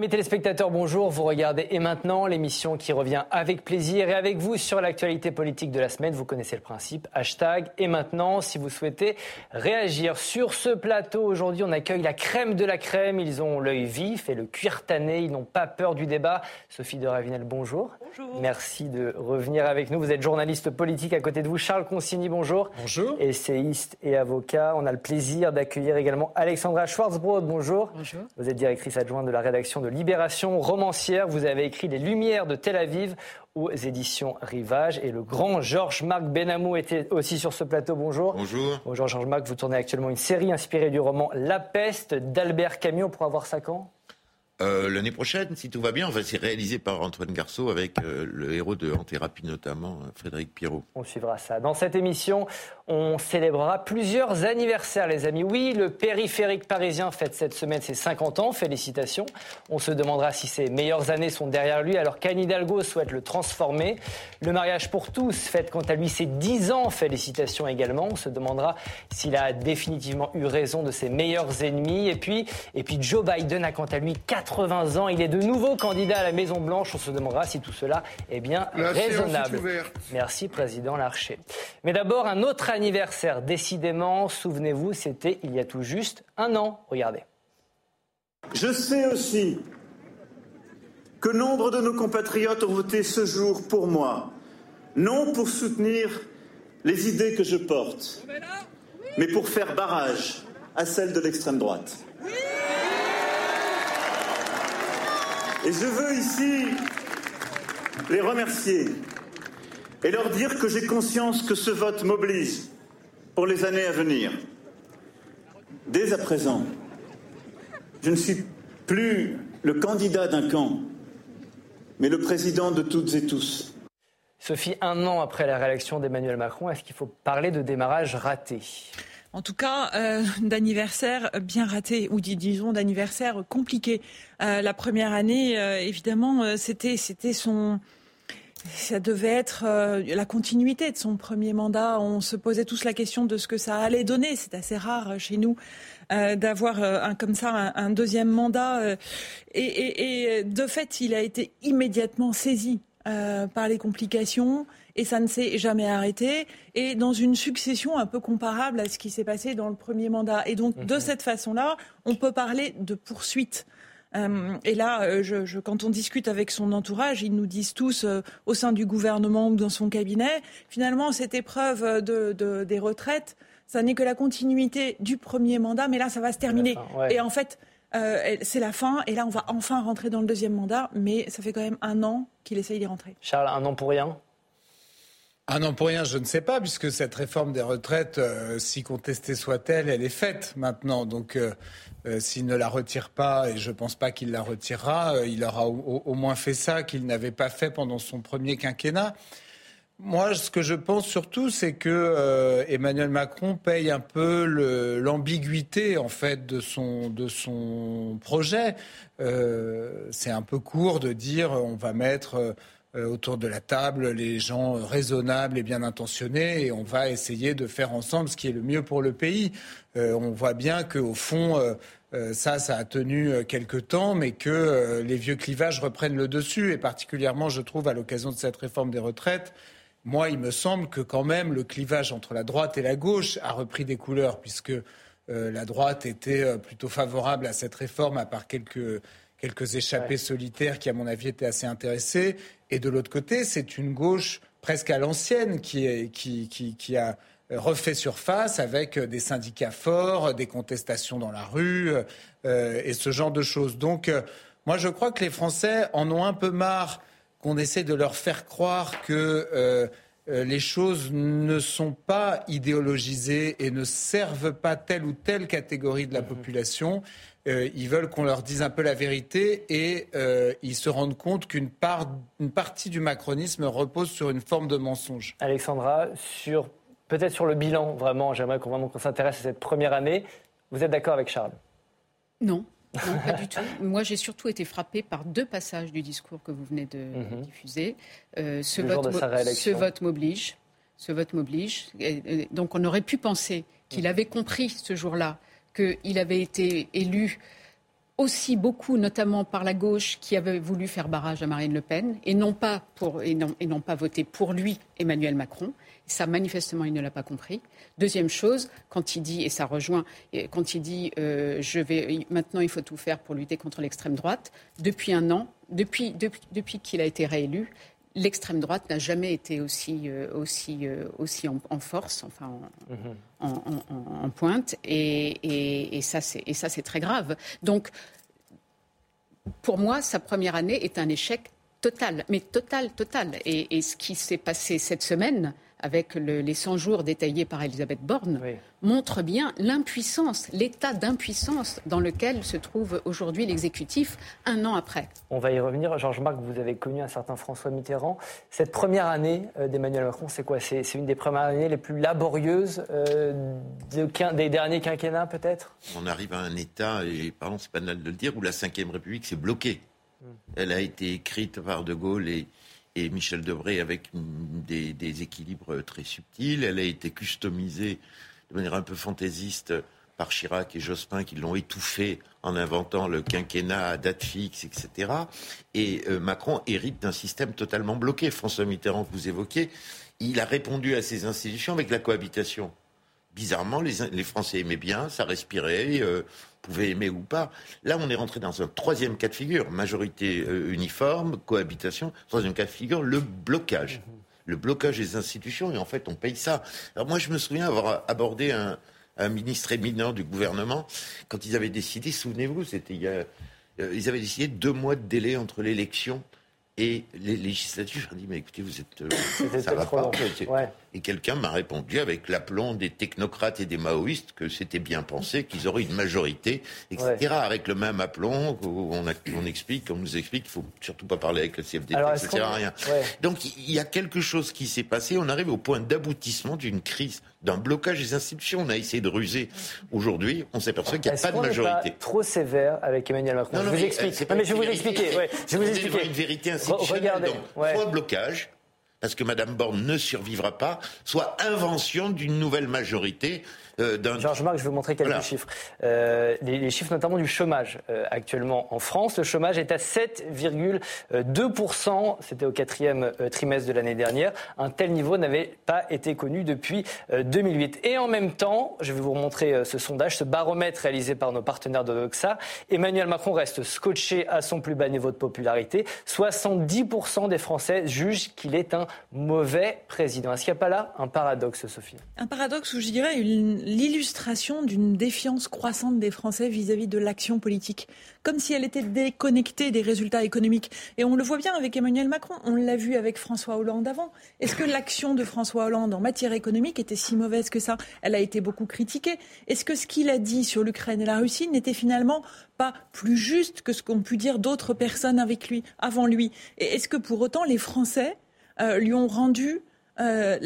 Mes téléspectateurs, bonjour. Vous regardez Et maintenant, l'émission qui revient avec plaisir et avec vous sur l'actualité politique de la semaine. Vous connaissez le principe. Hashtag Et maintenant, si vous souhaitez réagir. Sur ce plateau, aujourd'hui, on accueille la crème de la crème. Ils ont l'œil vif et le cuir tanné. Ils n'ont pas peur du débat. Sophie de Ravinel, bonjour. Bonjour. Merci de revenir avec nous. Vous êtes journaliste politique à côté de vous. Charles Consigny, bonjour. Bonjour. Essayiste et avocat. On a le plaisir d'accueillir également Alexandra Schwarzbrod. Bonjour. Bonjour. Vous êtes directrice adjointe de la rédaction de Libération romancière. Vous avez écrit Les Lumières de Tel Aviv aux éditions Rivage. Et le grand Georges-Marc Benamou était aussi sur ce plateau. Bonjour. Bonjour. Bonjour Georges-Marc. Vous tournez actuellement une série inspirée du roman La peste d'Albert Camus. On pourra voir ça quand? Euh, L'année prochaine, si tout va bien, enfin, c'est réalisé par Antoine Garceau avec euh, le héros de En thérapie notamment, euh, Frédéric Pierrot. On suivra ça. Dans cette émission, on célébrera plusieurs anniversaires, les amis. Oui, le périphérique parisien fête cette semaine ses 50 ans. Félicitations. On se demandera si ses meilleures années sont derrière lui, alors qu'Anne Hidalgo souhaite le transformer. Le mariage pour tous fête quant à lui ses 10 ans. Félicitations également. On se demandera s'il a définitivement eu raison de ses meilleurs ennemis. Et puis, et puis Joe Biden a quant à lui 80 ans. Il est de nouveau candidat à la Maison-Blanche. On se demandera si tout cela est bien La séance est raisonnable. Merci, Président Larcher. Mais d'abord, un autre anniversaire, décidément, souvenez-vous, c'était il y a tout juste un an. Regardez. Je sais aussi que nombre de nos compatriotes ont voté ce jour pour moi, non pour soutenir les idées que je porte, mais pour faire barrage à celles de l'extrême droite. Et je veux ici les remercier et leur dire que j'ai conscience que ce vote m'oblige pour les années à venir. Dès à présent, je ne suis plus le candidat d'un camp, mais le président de toutes et tous. Sophie, un an après la réélection d'Emmanuel Macron, est-ce qu'il faut parler de démarrage raté? En tout cas, euh, d'anniversaire bien raté, ou dis- disons d'anniversaire compliqué. Euh, la première année, euh, évidemment, c'était son. Ça devait être la continuité de son premier mandat. On se posait tous la question de ce que ça allait donner. C'est assez rare chez nous d'avoir un, comme ça un, deuxième mandat. et, de fait, il a été immédiatement saisi par les complications et ça ne s'est jamais arrêté. Et dans une succession un peu comparable à ce qui s'est passé dans le premier mandat. Et donc, de cette façon-là, on peut parler de poursuite. Euh, et là, euh, je, je- quand on discute avec son entourage, ils nous disent tous, euh, au sein du gouvernement ou dans son cabinet, finalement, cette épreuve de, de- des retraites, ça n'est que la continuité du premier mandat, mais là, ça va se terminer. fin, ouais. Et en fait, euh, c'est la fin, et là, on va enfin rentrer dans le deuxième mandat, mais ça fait quand même un an qu'il essaye d'y rentrer. Charles, un an pour rien? Ah non, pour rien, je ne sais pas, puisque cette réforme des retraites, euh, si contestée soit-elle, elle est faite maintenant. Donc, euh, euh, s'il ne la retire pas, et je ne pense pas qu'il la retirera, il aura au, au- moins fait ça qu'il n'avait pas fait pendant son premier quinquennat. Moi, ce que je pense surtout, c'est que Emmanuel Macron paye un peu l'ambiguïté en fait de son de son projet. C'est un peu court de dire on va mettre autour de la table les gens raisonnables et bien intentionnés et on va essayer de faire ensemble ce qui est le mieux pour le pays. Euh, on voit bien qu'au fond, euh, euh, ça, ça a tenu euh, quelque temps, mais que euh, les vieux clivages reprennent le dessus et particulièrement, je trouve, à l'occasion de cette réforme des retraites. Moi, il me semble que quand même le clivage entre la droite et la gauche a repris des couleurs, puisque euh, la droite était euh, plutôt favorable à cette réforme, à part quelques, quelques échappés Ouais. solitaires qui, à mon avis, étaient assez intéressés. Et de l'autre côté, c'est une gauche presque à l'ancienne qui, est- qui, qui, qui a refait surface avec des syndicats forts, des contestations dans la rue euh, et ce genre de choses. Donc, euh, moi, je crois que les Français en ont un peu marre qu'on essaie de leur faire croire que euh, euh, les choses ne sont pas idéologisées et ne servent pas telle ou telle catégorie de la population. Euh, ils veulent qu'on leur dise un peu la vérité et euh, ils se rendent compte qu'une part, une partie du macronisme repose sur une forme de mensonge. Alexandra, sur peut-être sur le bilan, vraiment, j'aimerais qu'on vraiment qu'on s'intéresse à cette première année. Vous êtes d'accord avec Charles? Non, non, pas du tout. Moi, j'ai surtout été frappée par deux passages du discours que vous venez de Mhm. diffuser. Euh, ce, vote de mo- ce vote m'oblige. Ce vote m'oblige. Et- et Donc, on aurait pu penser qu'il avait compris ce jour-là qu'il avait été élu aussi beaucoup, notamment par la gauche, qui avait voulu faire barrage à Marine Le Pen et non pas, pour, voter pour lui, Emmanuel Macron. Ça, manifestement, il ne l'a pas compris. Deuxième chose, quand il dit, et ça rejoint, quand il dit euh, je vais, maintenant il faut tout faire pour lutter contre l'extrême droite, depuis un an, depuis qu'il a été réélu, l'extrême droite n'a jamais été aussi, euh, aussi, euh, aussi en, force, enfin en, mhm. pointe, et, et ça c'est très grave. Donc, pour moi, sa première année est un échec total, mais total, total. et ce qui s'est passé cette semaine, avec les 100 jours détaillés par Elisabeth Borne, montre bien l'impuissance, l'état d'impuissance dans lequel se trouve aujourd'hui l'exécutif un an après. On va y revenir. Georges-Marc, vous avez connu un certain François Mitterrand. Cette première année euh, d'Emmanuel Macron, c'est quoi? C'est, une des premières années les plus laborieuses euh, des derniers quinquennats, peut-être? On arrive à un état, et pardon, c'est pas banal de le dire, où la Ve République s'est bloquée. Hmm. Elle a été écrite par De Gaulle et et Michel Debré avec des, équilibres très subtils. Elle a été customisée de manière un peu fantaisiste par Chirac et Jospin qui l'ont étouffée en inventant le quinquennat à date fixe, etc. Et euh, Macron hérite d'un système totalement bloqué. François Mitterrand, que vous évoquiez, il a répondu à ces institutions avec la cohabitation. Bizarrement, les, Français aimaient bien, ça respirait. Euh, pouvait aimer ou pas. Là, on est rentré dans un troisième cas de figure, majorité euh, uniforme, cohabitation. Troisième cas de figure, le blocage. Le blocage des institutions, et en fait, on paye ça. Alors moi, je me souviens avoir abordé un, ministre éminent du gouvernement quand ils avaient décidé, souvenez-vous, c'était il y a, euh, ils avaient décidé deux mois de délai entre l'élection et les législatives. Je dit, mais écoutez, vous êtes. Euh, ça va pas. Et quelqu'un m'a répondu avec l'aplomb des technocrates et des maoïstes que c'était bien pensé, qu'ils auraient une majorité, etc. Avec le même aplomb, on, on explique, on nous explique qu'il faut surtout pas parler avec le CFDT, Alors, ça sert à rien. Donc il y a quelque chose qui s'est passé. On arrive au point d'aboutissement d'une crise, d'un blocage des institutions. On a essayé de ruser. Aujourd'hui, on s'aperçoit qu'il n'y a pas de majorité. Pas trop sévère avec Emmanuel Macron? Non, je vous explique. mais je vais vous expliquer. Je vous expliquer. une vérité institutionnelle. Regardez. Soit blocage parce que Mme Borne ne survivra pas, soit invention d'une nouvelle majorité euh, Georges Marc, je vais vous montrer quelques chiffres. Euh, les, chiffres notamment du chômage euh, actuellement en France. Le chômage est à 7,2%. C'était au quatrième trimestre de l'année dernière. Un tel niveau n'avait pas été connu depuis 2008. Et en même temps, je vais vous montrer ce sondage, ce baromètre réalisé par nos partenaires de Doxa. Emmanuel Macron reste scotché à son plus bas niveau de popularité. 70% des Français jugent qu'il est un mauvais président. Est-ce qu'il n'y a pas là un paradoxe, Sophie? Un paradoxe où je dirais une l'illustration d'une défiance croissante des Français vis-à-vis de l'action politique, comme si elle était déconnectée des résultats économiques. Et on le voit bien avec Emmanuel Macron, on l'a vu avec François Hollande avant. Est-ce que l'action de François Hollande en matière économique était si mauvaise que ça? Elle a été beaucoup critiquée. Est-ce que ce qu'il a dit sur l'Ukraine et la Russie n'était finalement pas plus juste que ce qu'ont pu dire d'autres personnes avec lui, avant lui? Et est-ce que pour autant les Français euh, lui ont rendu euh,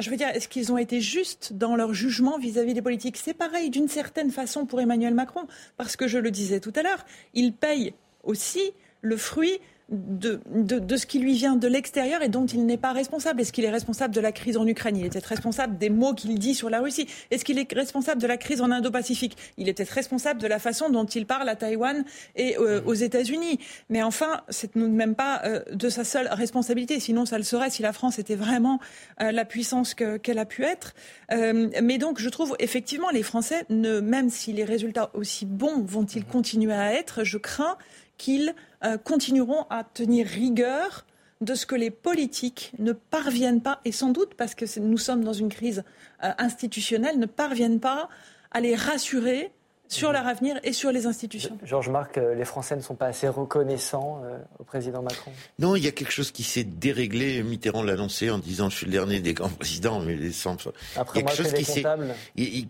je veux dire, est-ce qu'ils ont été justes dans leur jugement vis-à-vis des politiques? C'est pareil d'une certaine façon pour Emmanuel Macron, parce que je le disais tout à l'heure, il paye aussi le fruit de, de, ce qui lui vient de l'extérieur et dont il n'est pas responsable. Est-ce qu'il est responsable de la crise en Ukraine? Il est peut-être responsable des mots qu'il dit sur la Russie. Est-ce qu'il est responsable de la crise en Indo-Pacifique? Il est peut-être responsable de la façon dont il parle à Taïwan et euh, aux États-Unis. Mais enfin, c'est tout de même pas euh, de sa seule responsabilité. Sinon, ça le serait si la France était vraiment euh, la puissance qu'elle a pu être. mais donc, je trouve effectivement les Français, ne, même si les résultats aussi bons vont-ils continuer à être, je crains qu'ils euh, continueront à tenir rigueur de ce que les politiques ne parviennent pas, et sans doute parce que nous sommes dans une crise euh, institutionnelle, ne parviennent pas à les rassurer sur leur avenir et sur les institutions. Georges Marc, euh, les Français ne sont pas assez reconnaissants euh, au président Macron? Non, il y a quelque chose qui s'est déréglé. Mitterrand l'a annoncé en disant je suis le dernier des grands présidents, mais les centres. Après il y a quelque, chose qui s'est,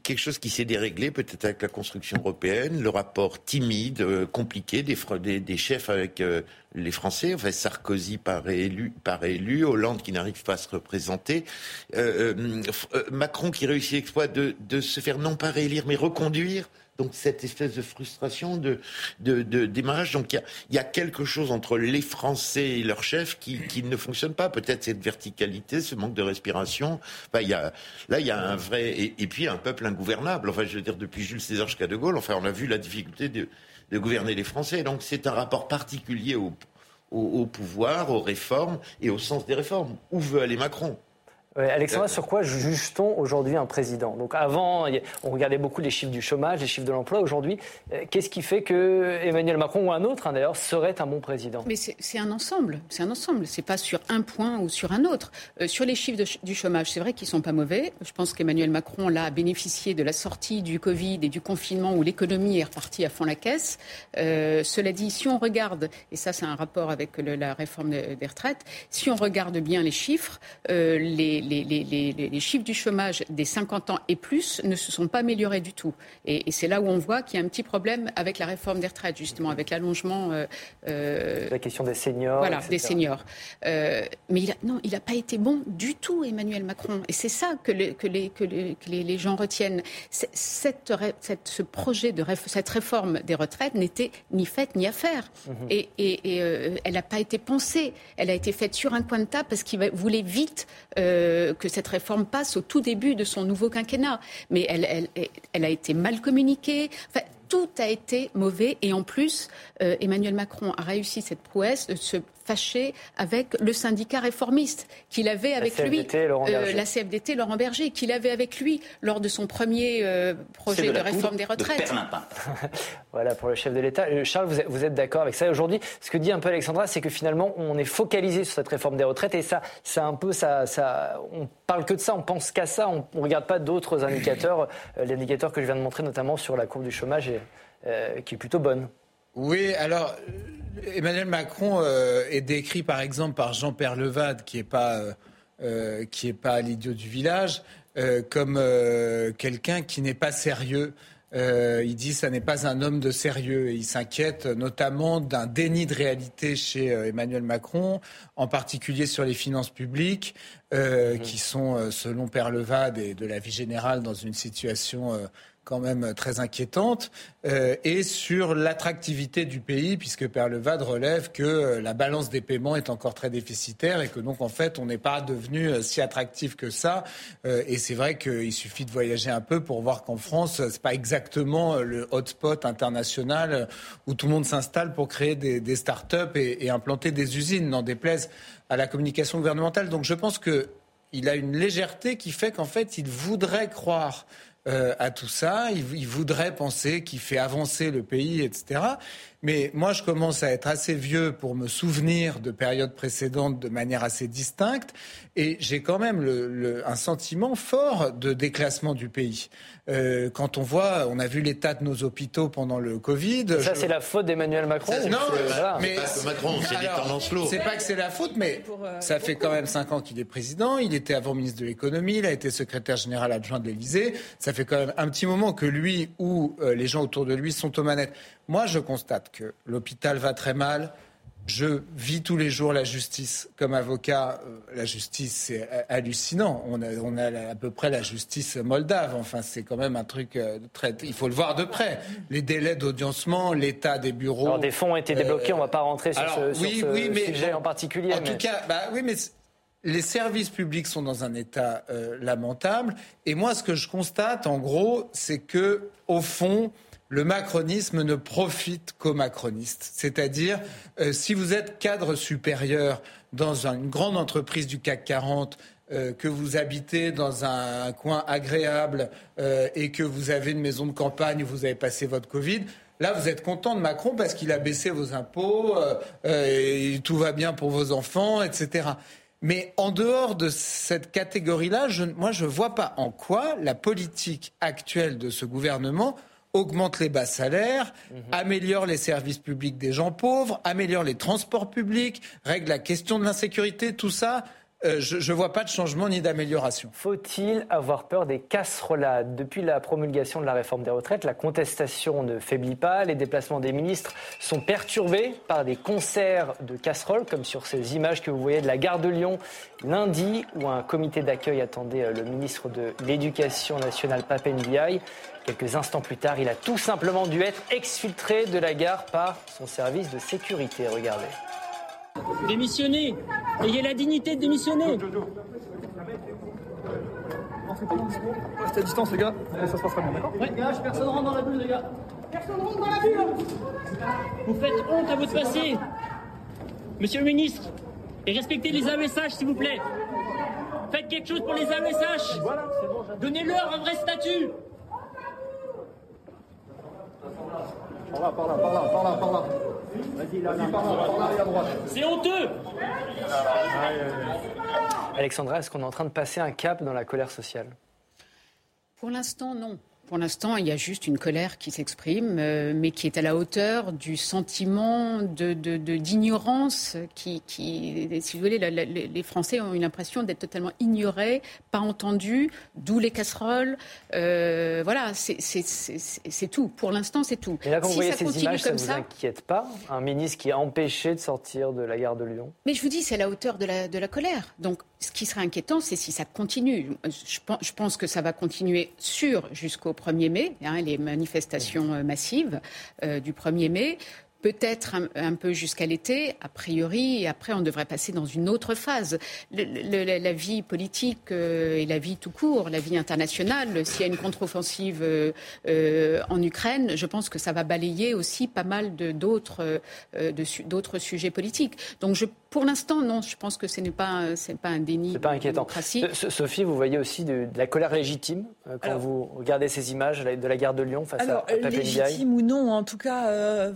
quelque chose qui s'est déréglé, peut-être avec la construction européenne, le rapport timide, euh, compliqué des, des, des, chefs avec les Français. Enfin, Sarkozy par élu, par élu, Hollande qui n'arrive pas à se représenter, Macron qui réussit l'exploit de, de se faire non pas réélire mais reconduire donc cette espèce de frustration de, démarrage. Donc il y, a, quelque chose entre les Français et leurs chefs qui, ne fonctionne pas. Peut-être cette verticalité, ce manque de respiration. Y a, là, il y a un vrai... Et, puis un peuple ingouvernable. Enfin, je veux dire, depuis Jules César jusqu'à De Gaulle, enfin, on a vu la difficulté de de gouverner les Français. Donc c'est un rapport particulier au, au pouvoir, aux réformes et au sens des réformes. Où veut aller Macron? Alexandra, sur quoi juge-t-on aujourd'hui un président? Donc avant, on regardait beaucoup les chiffres du chômage, les chiffres de l'emploi. Aujourd'hui, euh, qu'est-ce qui fait que Emmanuel Macron ou un autre, hein, d'ailleurs, serait un bon président? Mais c'est un ensemble. C'est un ensemble. C'est pas sur un point ou sur un autre. Euh, sur les chiffres du chômage, c'est vrai qu'ils sont pas mauvais. Je pense qu'Emmanuel Macron l'a bénéficié de la sortie du Covid et du confinement où l'économie est repartie à fond la caisse. Euh, cela dit, si on regarde, et ça c'est un rapport avec la réforme des retraites, si on regarde bien les chiffres, les les, chiffres du chômage des 50 ans et plus ne se sont pas améliorés du tout. Et, c'est là où on voit qu'il y a un petit problème avec la réforme des retraites, justement, avec l'allongement. Euh, euh, la question des seniors. Voilà, des seniors. Euh, mais il non, il n'a pas été bon du tout, Emmanuel Macron. Et c'est ça que, que, les, que, les, gens retiennent. Cette, cette, ce projet de cette réforme des retraites n'était ni faite ni à faire. Mhm. Et, et, elle n'a pas été pensée. Elle a été faite sur un coin de table parce qu'il voulait vite que cette réforme passe au tout début de son nouveau quinquennat. Mais elle, elle, a été mal communiquée. Enfin, tout a été mauvais. Et en plus, euh, Emmanuel Macron a réussi cette prouesse de se fâché avec le syndicat réformiste qu'il avait avec lui, euh, la CFDT Laurent Berger, qu'il avait avec lui lors de son premier euh, projet de, réforme des retraites. voilà pour le chef de l'État. Euh, Charles, vous êtes, d'accord avec ça Aujourd'hui, ce que dit un peu Alexandra, c'est que finalement, on est focalisé sur cette réforme des retraites et ça, c'est un peu ça, ça, on parle que de ça, on pense qu'à ça, on ne regarde pas d'autres indicateurs, l'indicateur que je viens de montrer notamment sur la courbe du chômage, qui est plutôt bonne. Oui, alors Emmanuel Macron euh, est décrit par exemple par Jean-Pierre Levade, qui n'est pas, euh, euh, qui est pas l'idiot du village, comme quelqu'un qui n'est pas sérieux. il dit ça n'est pas un homme de sérieux et il s'inquiète notamment d'un déni de réalité chez Emmanuel Macron, en particulier sur les finances publiques, mmh. qui sont, selon Père Levade et de la vie générale, dans une situation quand même très inquiétante, euh, et sur l'attractivité du pays, puisque Père Levade relève que euh, la balance des paiements est encore très déficitaire et que donc en fait on n'est pas devenu euh, si attractif que ça. et c'est vrai qu'il suffit de voyager un peu pour voir qu'en France, c'est pas exactement le hotspot international où tout le monde s'installe pour créer des, start-up et, implanter des usines, n'en déplaise à la communication gouvernementale. Donc je pense qu'il a une légèreté qui fait qu'en fait il voudrait croire euh, à tout ça. Il, voudrait penser qu'il fait avancer le pays, etc. Mais moi, je commence à être assez vieux pour me souvenir de périodes précédentes de manière assez distincte. Et j'ai quand même le, un sentiment fort de déclassement du pays. Euh, quand on voit, on a vu l'état de nos hôpitaux pendant le Covid. Ça, c'est la faute d'Emmanuel Macron Non, mais c'est Macron, c'est des tendances lourdes. C'est pas que c'est la faute, mais euh, ça fait quand même cinq ans qu'il est président. Il était avant ministre de l'économie, il a été secrétaire général adjoint de l'Élysée. Ça fait quand même un petit moment que lui ou euh, les gens autour de lui sont aux manettes. Moi, je constate que l'hôpital va très mal. Je vis tous les jours la justice comme avocat. Euh, la justice, c'est hallucinant. On a, on a à peu près la justice moldave. Enfin, c'est quand même un truc euh, très. Il faut le voir de près. Les délais d'audiencement, l'état des bureaux. Alors, des fonds ont été débloqués. on ne va pas rentrer sur ce, sujet en particulier. En tout cas, bah, oui, mais les services publics sont dans un état euh, lamentable. Et moi, ce que je constate, en gros, c'est que, au fond, le macronisme ne profite qu'aux macronistes. C'est-à-dire, euh, si vous êtes cadre supérieur dans une grande entreprise du CAC 40, euh, que vous habitez dans un coin agréable euh, et que vous avez une maison de campagne où vous avez passé votre Covid, Là, vous êtes content de Macron parce qu'il a baissé vos impôts, et tout va bien pour vos enfants, etc. Mais en dehors de cette catégorie-là, moi, je ne vois pas en quoi la politique actuelle de ce gouvernement augmente les bas salaires, mhm. améliore les services publics des gens pauvres, améliore les transports publics, règle la question de l'insécurité, tout ça. Euh, je ne vois pas de changement ni d'amélioration. Faut-il avoir peur des casserolades? Depuis la promulgation de la réforme des retraites, la contestation ne faiblit pas. Les déplacements des ministres sont perturbés par des concerts de casseroles, comme sur ces images que vous voyez de la gare de Lyon lundi, où un comité d'accueil attendait euh, le ministre de l'Éducation nationale, Papendiaï. Quelques instants plus tard, il a tout simplement dû être exfiltré de la gare par son service de sécurité. Regardez. Démissionnez Ayez la dignité de démissionner Restez à distance, les gars. Ça se passera bien, d'accord Ouais, gars, personne rentre dans la bulle, les gars. Vous faites honte à votre passé. Monsieur le ministre, et respectez les AESH, s'il vous plaît. Faites quelque chose pour les AESH. Donnez-leur un vrai statut. Par là, par là, par là, par là, par là. Vas-y, là, par là, par là et à droite. C'est honteux Alexandra, est-ce qu'on est en train de passer un cap dans la colère sociale? Pour l'instant, non. Pour l'instant, il y a juste une colère qui s'exprime, euh, mais qui est à la hauteur du sentiment de, de- de- d'ignorance qui, qui, si vous voulez, la- la- les Français ont une impression d'être totalement ignorés, pas entendus, d'où les casseroles. Euh, voilà, c'est, tout. Pour l'instant, c'est tout. Et là, quand vous si voyez ça ces images, ça ne vous ça, inquiète pas Un ministre qui est empêché de sortir de la gare de Lyon? Mais je vous dis, c'est à la hauteur de la, de la colère. Donc, ce qui serait inquiétant, c'est si ça continue. Je pense, que ça va continuer sûr jusqu'au 1er mai, hein, les manifestations euh, massives euh, du 1er mai. Peut-être un, un peu jusqu'à l'été, a priori, et après on devrait passer dans une autre phase. Le- le- la, la vie politique euh, et la vie tout court, la vie internationale, s'il y a une contre-offensive euh, euh, en Ukraine, je pense que ça va balayer aussi pas mal d'autres euh, sujets politiques. Donc je, pour l'instant, non, je pense que ce n'est pas, un- c'est pas un déni C'est pas de inquiétant. Sophie, vous voyez aussi de, de la colère légitime euh, quand Alors- vous regardez ces images de la gare de Lyon face Alors, à, à Pape Ndiaye? légitime ou non, en tout cas euh,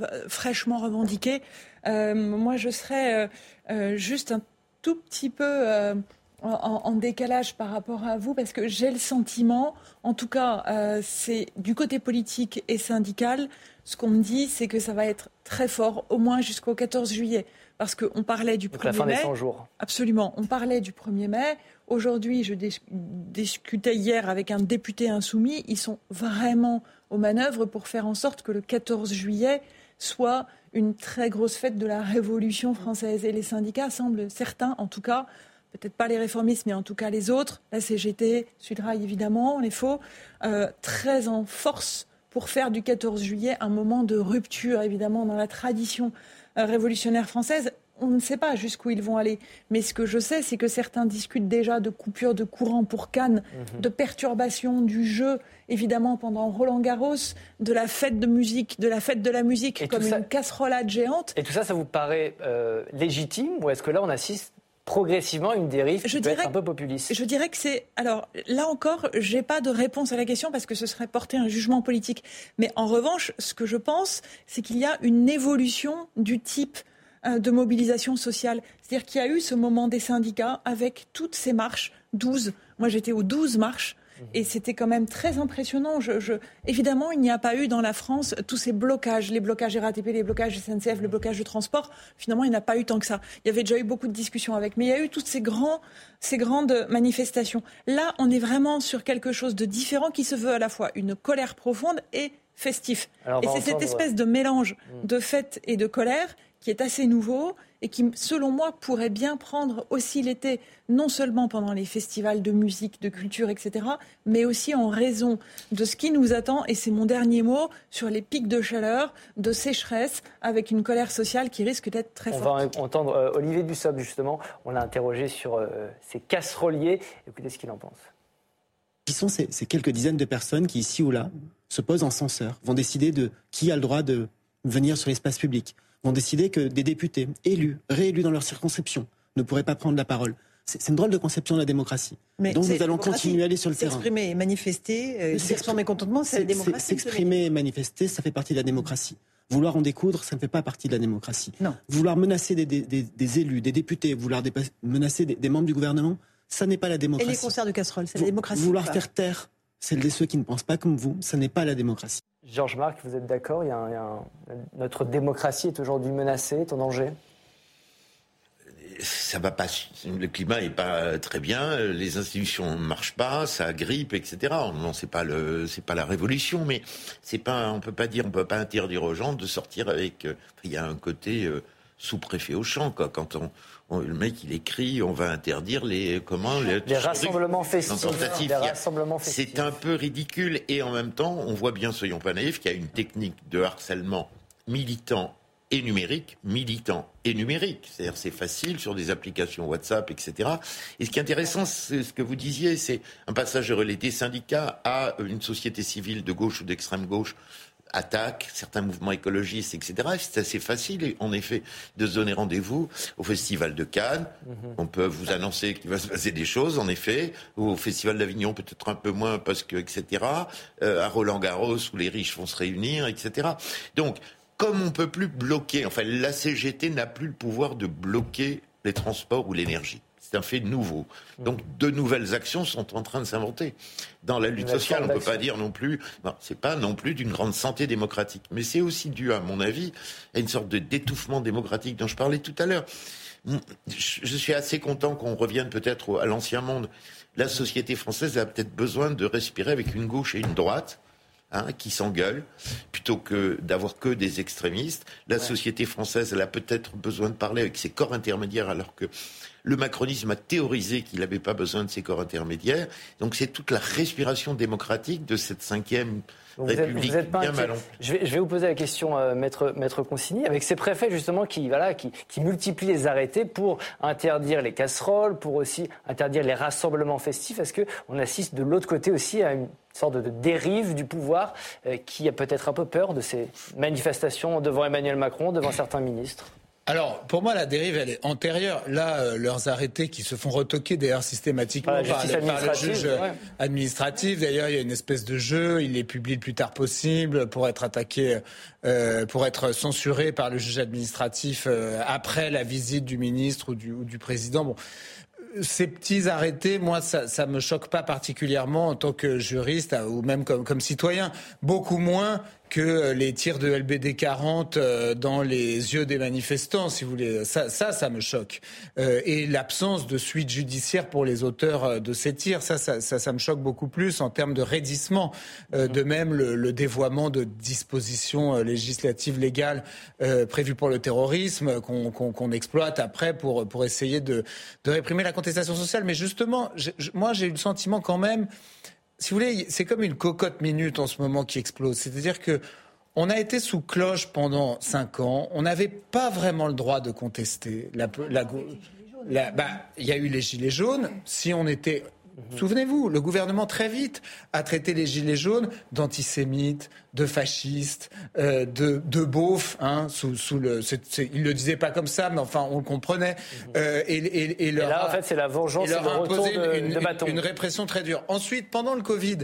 fraîchement revendiqué, euh, moi je serais euh, euh, juste un tout petit peu euh, en, en décalage par rapport à vous, parce que j'ai le sentiment, en tout cas, euh, c'est du côté politique et syndical, ce qu'on me dit, c'est que ça va être très fort, au moins jusqu'au 14 juillet. Parce qu'on parlait du Donc 1er la fin mai. des 100 jours. Absolument. On parlait du 1er mai. Aujourd'hui, je dis- discutais hier avec un député insoumis. Ils sont vraiment aux manœuvres pour faire en sorte que le 14 juillet soit une très grosse fête de la Révolution française. Et les syndicats semblent, certains en tout cas, peut-être pas les réformistes, mais en tout cas les autres, la CGT, Sudrail évidemment, les faux, euh, très en force pour faire du 14 juillet un moment de rupture, évidemment, dans la tradition euh, révolutionnaire française. On ne sait pas jusqu'où ils vont aller. Mais ce que je sais, c'est que certains discutent déjà de coupure de courant pour Cannes, de perturbation du jeu, évidemment, pendant Roland Garros, de la fête de musique, de la fête de la musique Et comme ça- une casserolade géante. Et tout ça, ça vous paraît euh, légitime ou est-ce que là, on assiste progressivement à une dérive qui Je peut dirais être un peu populiste? Je dirais que c'est. Alors là encore, j'ai pas de réponse à la question parce que ce serait porter un jugement politique. Mais en revanche, ce que je pense, c'est qu'il y a une évolution du type euh, de mobilisation sociale. C'est-à-dire qu'il y a eu ce moment des syndicats avec toutes ces marches, 12. Moi, j'étais aux 12 marches. Et c'était quand même très impressionnant. Je, je- Évidemment, il n'y a pas eu dans la France tous ces blocages, les blocages RATP, les blocages SNCF, le blocage de transport. Finalement, il n'y en a pas eu tant que ça. Il y avait déjà eu beaucoup de discussions avec, mais il y a eu toutes ces, grands, ces grandes manifestations. Là, on est vraiment sur quelque chose de différent qui se veut à la fois une colère profonde et festif. Alors, et c'est cette espèce de mélange de fête et de colère qui est assez nouveau et qui, selon moi, pourrait bien prendre aussi l'été, non seulement pendant les festivals de musique, de culture, etc., mais aussi en raison de ce qui nous attend, et c'est mon dernier mot, sur les pics de chaleur, de sécheresse, avec une colère sociale qui risque d'être très On forte. va entendre euh, Olivier Dussopt, justement. On l'a interrogé sur euh, ces casseroliers. Écoutez ce qu'il en pense. Qui sont ces, ces quelques dizaines de personnes qui, ici ou là, se posent en censeur, vont décider de qui a le droit de venir sur l'espace public, vont décider que des députés élus, réélus dans leur circonscription, ne pourraient pas prendre la parole. C'est une drôle de conception de la démocratie. Mais Donc nous allons continuer à aller sur le terrain. S'exprimer et manifester, euh, dire son mécontentement, c'est la démocratie. S'exprimer et manifester, ça fait partie de la démocratie. Vouloir en découdre, ça ne fait pas partie de la démocratie. Non. Vouloir menacer des, des- des- des élus, des députés, vouloir menacer des, membres du gouvernement, ça n'est pas la Et démocratie. les concerts de casseroles, c'est la démocratie. Vouloir faire taire celles et ceux qui ne pensent pas comme vous, ça n'est pas la démocratie. Georges Marc, vous êtes d'accord il y a un- il y a un- Notre démocratie est aujourd'hui menacée, est en danger? Ça va pas. Le climat est pas très bien. Les institutions ne marchent pas, ça grippe, etc. Non, c'est pas le, c'est pas la révolution, mais c'est pas. On peut pas dire, on peut pas interdire aux gens de sortir avec. euh, Il y a un côté euh, sous-préfet au champ, quoi. Quand on, on- le mec il écrit, on va interdire les comment les, Les festifs. rassemblements festifs. c'est un peu ridicule et en même temps, on voit bien, soyons pas naïfs, qu'il y a une technique de harcèlement militant et numérique, militant et numérique. C'est-à-dire c'est facile sur des applications WhatsApp, etc. Et ce qui est intéressant, c'est ce que vous disiez, c'est un passage de relais des syndicats à une société civile de gauche ou d'extrême gauche attaquent certains mouvements écologistes, etc. C'est assez facile, en effet, de se donner rendez-vous au Festival de Cannes. Mhm. On peut vous annoncer qu'il va se passer des choses, en effet. Ou au Festival d'Avignon, peut-être un peu moins, parce que, etc. Euh, à Roland-Garros, où les riches vont se réunir, etc. Donc, comme on peut plus bloquer, enfin, la CGT n'a plus le pouvoir de bloquer les transports ou l'énergie. C'est un fait nouveau. Donc, de nouvelles actions sont en train de s'inventer. Dans la lutte sociale, on ne peut pas dire non plus, non, c'est pas non plus d'une grande santé démocratique. Mais c'est aussi dû, à mon avis, à une sorte de d'étouffement démocratique dont je parlais tout à l'heure. Je je suis assez content qu'on revienne peut-être à l'ancien monde. La société française a peut-être besoin de respirer avec une gauche et une droite. Hein, qui s'engueulent, plutôt que d'avoir que des extrémistes. La société française, elle a peut-être besoin de parler avec ses corps intermédiaires, alors que le macronisme a théorisé qu'il n'avait pas besoin de ces corps intermédiaires. Donc c'est toute la respiration démocratique de cette cinquième Donc vous êtes, vous êtes pas je, vais, je vais vous poser la question, euh, maître, maître Consigny, avec ces préfets justement qui, voilà, qui, qui multiplient les arrêtés pour interdire les casseroles, pour aussi interdire les rassemblements festifs. Est-ce qu'on assiste de l'autre côté aussi à une sorte de dérive du pouvoir euh, qui a peut-être un peu peur de ces manifestations devant Emmanuel Macron, devant certains ministres? Alors, pour moi, la dérive, elle est antérieure. Là, euh, leurs arrêtés qui se font retoquer d'ailleurs systématiquement Par le, par le administrative, juge ouais. administratif. D'ailleurs, il y a une espèce de jeu. Il les publie le plus tard possible pour être attaqué, euh, pour être censuré par le juge administratif euh, après la visite du ministre ou du, ou du président. Bon. Ces petits arrêtés, moi, ça, ça me choque pas particulièrement en tant que juriste euh, ou même comme, comme citoyen. Beaucoup moins que euh, les tirs de LBD 40 euh, dans les yeux des manifestants, si vous voulez. Ça, ça, ça me choque. Euh, et l'absence de suite judiciaire pour les auteurs euh, de ces tirs, ça, ça, ça, ça me choque beaucoup plus en termes de raidissement. Euh, De même, le, le dévoiement de dispositions législatives légales euh, prévues pour le terrorisme qu'on exploite après pour, pour essayer de, de réprimer la contestation sociale. Mais justement, moi, j'ai eu le sentiment quand même si vous voulez, c'est comme une cocotte minute en ce moment qui explose. C'est-à-dire que on a été sous cloche pendant cinq ans. On n'avait pas vraiment le droit de contester. La, la, bah, il y a eu les gilets jaunes. Si on était Souvenez-vous, le gouvernement très vite a traité les gilets jaunes d'antisémites, de fascistes, euh, de, de beaufs. Hein, sous, sous le, c'est- il le disait pas comme ça, mais enfin on le comprenait. Euh, et, et- et Et leur là, en fait, c'est la vengeance et leur a imposé de, une, de une- bâton. une répression très dure. Ensuite, pendant le Covid,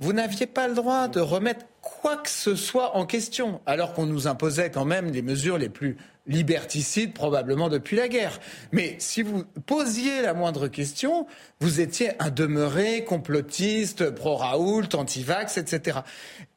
vous n'aviez pas le droit de remettre quoi que ce soit en question, alors qu'on nous imposait quand même les mesures les plus liberticides probablement depuis la guerre. Mais si vous posiez la moindre question, vous étiez un demeuré complotiste, pro-Raoult, anti-vax, etc.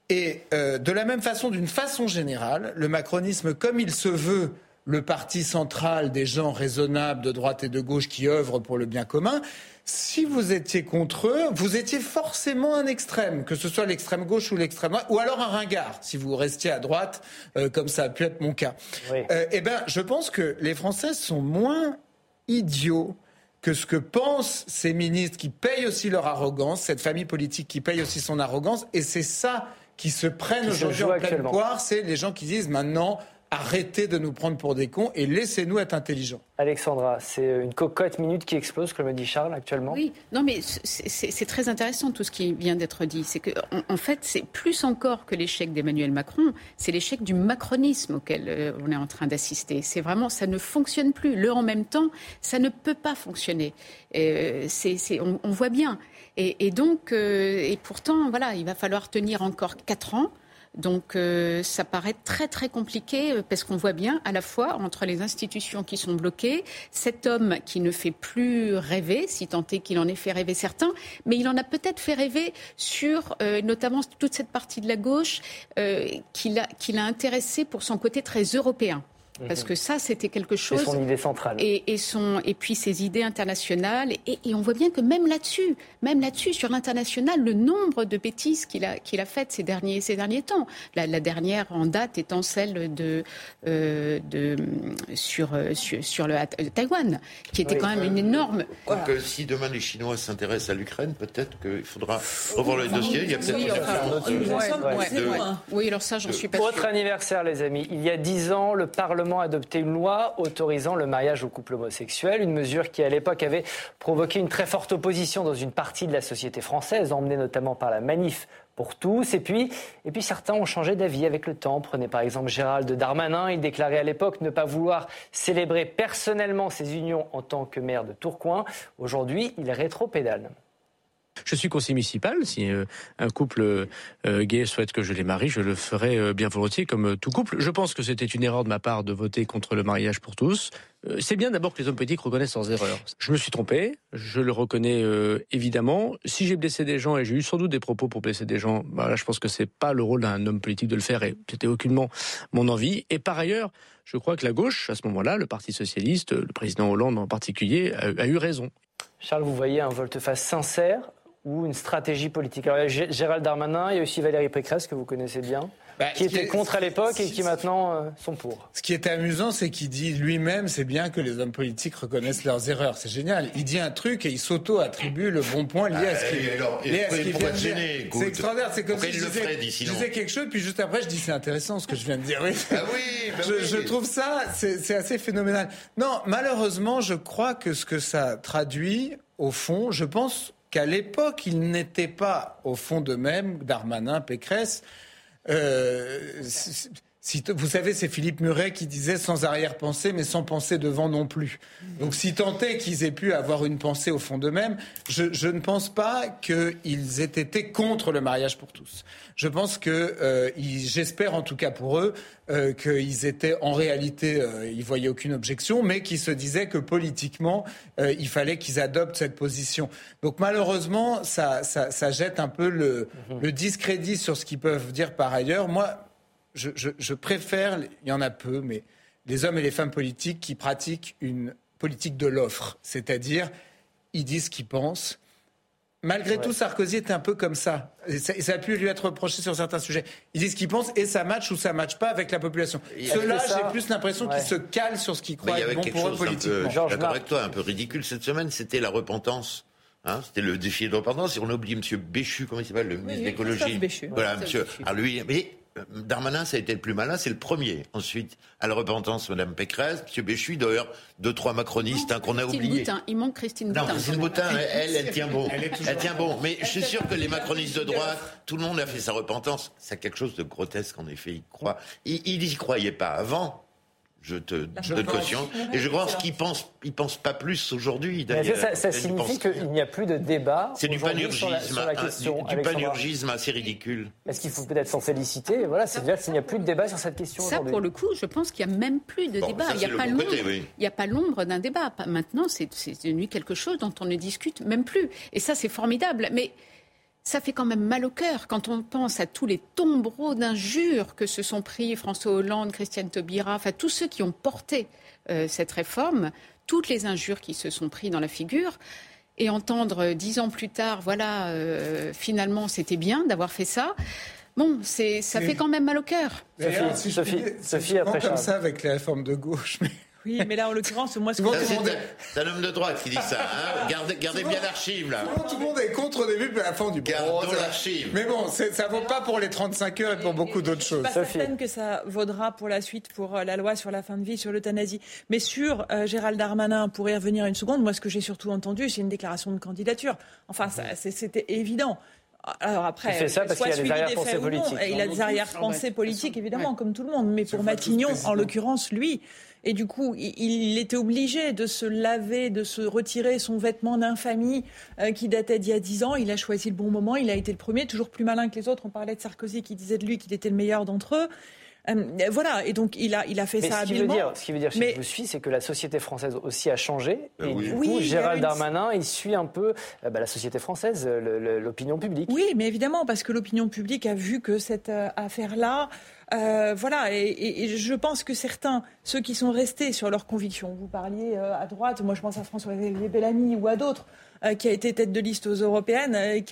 Et euh, de la même façon, d'une façon générale, le macronisme, comme il se veut le parti central des gens raisonnables de droite et de gauche qui œuvrent pour le bien commun, si vous étiez contre eux, vous étiez forcément un extrême, que ce soit l'extrême gauche ou l'extrême droite, ou alors un ringard, si vous restiez à droite, euh, comme ça a pu être mon cas. Oui. Euh, eh ben, je pense que les Français sont moins idiots que ce que pensent ces ministres qui payent aussi leur arrogance, cette famille politique qui paye aussi son arrogance, et c'est ça qui se prennent aujourd'hui en pleine poire, c'est les gens qui disent maintenant arrêtez de nous prendre pour des cons et laissez-nous être intelligents. Alexandra, c'est une cocotte minute qui explose, comme le dit Charles actuellement. Oui, non, mais c'est- très intéressant tout ce qui vient d'être dit. C'est que, en, en fait, c'est plus encore que l'échec d'Emmanuel Macron, c'est l'échec du macronisme auquel euh, on est en train d'assister. C'est vraiment, ça ne fonctionne plus. Le en même temps, ça ne peut pas fonctionner. Euh, c'est- on, on voit bien. Et, et donc, euh, et pourtant, voilà, il va falloir tenir encore quatre ans. Donc euh, ça paraît très très compliqué euh, parce qu'on voit bien à la fois entre les institutions qui sont bloquées, cet homme qui ne fait plus rêver, si tant est qu'il en ait fait rêver certains, mais il en a peut-être fait rêver sur euh, notamment toute cette partie de la gauche euh, qu'il a, qu'il intéressé pour son côté très européen. Parce que ça, c'était quelque C'est chose. son idée centrale. Et, et, son, et puis ses idées internationales. Et, et on voit bien que même là-dessus, même là-dessus, sur l'international, le nombre de bêtises qu'il a, qu'il a faites ces derniers, ces derniers temps. La, la dernière en date étant celle de, euh, de sur, euh, sur, sur le euh, Taïwan, qui était Oui. quand même une énorme. Donc, euh, si demain les Chinois s'intéressent à l'Ukraine, peut-être qu'il faudra revoir le dossier. Il y a peut-être Oui, une enfin, en ouais. Oui, alors ça, j'en suis pas Autre sûre. anniversaire, les amis. Il y a dix ans, le Parlement Parlement adopté une loi autorisant le mariage aux couples homosexuels, une mesure qui à l'époque avait provoqué une très forte opposition dans une partie de la société française, emmenée notamment par la manif pour tous. Et puis, et puis certains ont changé d'avis avec le temps. Prenez par exemple Gérald Darmanin. Il déclarait à l'époque ne pas vouloir célébrer personnellement ses unions en tant que maire de Tourcoing. Aujourd'hui, il rétro-pédale. Je suis conseiller municipal. Si euh, un couple euh, gay souhaite que je les marie, je le ferai euh, bien volontiers comme tout couple. Je pense que c'était une erreur de ma part de voter contre le mariage pour tous. C'est bien d'abord que les hommes politiques reconnaissent leurs erreurs. Je me suis trompé, je le reconnais évidemment. Si j'ai blessé des gens et j'ai eu sans doute des propos pour blesser des gens, bah là, je pense que c'est pas le rôle d'un homme politique de le faire et c'était aucunement mon envie. Et par ailleurs, je crois que la gauche, à ce moment-là, le Parti socialiste, le président Hollande en particulier, a, a eu raison. Charles, vous voyez un volte-face sincère ou une stratégie politique. Alors, il y a Gérald Darmanin, il y a aussi Valérie Pécresse, que vous connaissez bien, bah, qui était contre à l'époque et qui maintenant euh, sont pour. Ce qui est amusant, c'est qu'il dit lui-même, c'est bien que les hommes politiques reconnaissent leurs erreurs. C'est génial. Il dit un truc et il s'auto-attribue le bon point lié à ce qu'il vient de dire. C'est extraordinaire. C'est comme si je disais, je disais, quelque chose, puis juste après, je dis c'est intéressant ce que je viens de dire. Oui. Ah oui, bah je, je, trouve ça, c'est assez phénoménal. Non, malheureusement, je crois que ce que ça traduit, au fond, je pense qu'à l'époque, ils n'étaient pas au fond d'eux-mêmes, Darmanin, Pécresse. Euh, vous savez, c'est Philippe Muret qui disait sans arrière-pensée, mais sans pensée devant non plus. Donc, si tant est qu'ils aient pu avoir une pensée au fond d'eux-mêmes, je, ne pense pas qu'ils aient été contre le mariage pour tous. Je pense que, euh, j'espère en tout cas pour eux, euh, qu'ils étaient en réalité, euh, ils voyaient aucune objection, mais qu'ils se disaient que politiquement, il fallait qu'ils adoptent cette position. Donc, malheureusement, ça, ça, jette un peu le, mhm. le discrédit sur ce qu'ils peuvent dire par ailleurs. Moi, je, préfère, il y en a peu, mais les hommes et les femmes politiques qui pratiquent une politique de l'offre, c'est-à-dire ils disent ce qu'ils pensent. Malgré tout, Sarkozy était un peu comme ça. Et ça. a pu lui être reproché sur certains sujets. Il dit ce qu'il pense et ça match ou ça matche pas avec la population. Cela, j'ai plus l'impression qu'il se cale sur ce qu'il croit être bon pour eux politiquement. Je suis avec toi, un peu ridicule cette semaine, c'était la repentance. Hein, c'était le défi de repentance. Et on a oublié M. Béchu, comment il s'appelle, le ministre de l'écologie. Voilà, monsieur. Alors lui, mais Darmanin, ça a été le plus malin, c'est le premier. Ensuite, à la repentance, Mme Pécresse, M. Béchu, d'ailleurs, deux, trois macronistes hein, qu'on a oubliés. Boutin. Il manque Christine Boutin. Non, Christine Boutin, elle, elle, tient bon. Elle, tient bon. Mais je suis sûr que les macronistes de droite, tout le monde a fait sa repentance. C'est quelque chose de grotesque, en effet. Il croit. Il n'y croyait pas avant je te donne caution. Et je pense qu'ils pensent, ils pensent pas plus aujourd'hui. Ça, ça signifie qu'il n'y a plus de débat. C'est du panurgisme, sur la, question, du, panurgisme assez ridicule. Est-ce qu'il faut peut-être s'en féliciter? Voilà, c'est-à-dire qu'il n'y a plus de débat sur cette question. Ça, pour le coup, je pense qu'il n'y a même plus de débat. il n'y a, pas l'ombre, il a pas l'ombre d'un débat. Maintenant, c'est devenu quelque chose dont on ne discute même plus. Et ça, c'est formidable. Mais ça fait quand même mal au cœur quand on pense à tous les tombereaux d'injures que se sont pris François Hollande, Christiane Taubira, enfin tous ceux qui ont porté euh, cette réforme, toutes les injures qui se sont pris dans la figure. Et entendre euh, dix ans plus tard, voilà, euh, finalement, c'était bien d'avoir fait ça. Bon, c'est, ça fait quand même mal au cœur. Sophie, Sophie, Sophie, après comme ça avec les réformes de gauche. Mais... Oui, mais là, en l'occurrence, moi, ce que C'est un homme de droite qui dit ça. Hein gardez, gardez bien l'archive, là. Tout le monde est contre au début, mais à la fin du Gardons l'archive. Mais bon, ça vaut pas pour les 35 heures et pour beaucoup d'autres choses. Je suis pas certaine que ça vaudra pour la suite, pour euh, la loi sur la fin de vie, sur l'euthanasie. Mais sur euh, Gérald Darmanin, pour y revenir une seconde, moi, ce que j'ai surtout entendu, c'est une déclaration de candidature. Enfin, c'était évident. Alors après, il fait ça parce qu'il a des arrière-pensées politiques. Il a des arrière-pensées politiques, évidemment, comme tout le monde. Mais pour Matignon, en l'occurrence, lui, et du coup, il, était obligé de se laver, de se retirer son vêtement d'infamie euh, qui datait d'il y a dix ans. Il a choisi le bon moment. Il a été le premier, toujours plus malin que les autres. On parlait de Sarkozy qui disait de lui qu'il était le meilleur d'entre eux. Euh, voilà, et donc il a, il a fait ça ce qui Veut dire, ce qui veut dire, mais... je vous suis, c'est que la société française aussi a changé. Ben et du coup, Gérald Darmanin, il suit un peu euh, bah, la société française, l'opinion publique. Oui, mais évidemment, parce que l'opinion publique a vu que cette affaire-là euh, voilà, et, je pense que certains, ceux qui sont restés sur leurs convictions, vous parliez euh, à droite, moi je pense à François-Xavier Bellamy ou à d'autres, euh, qui a été tête de liste aux européennes,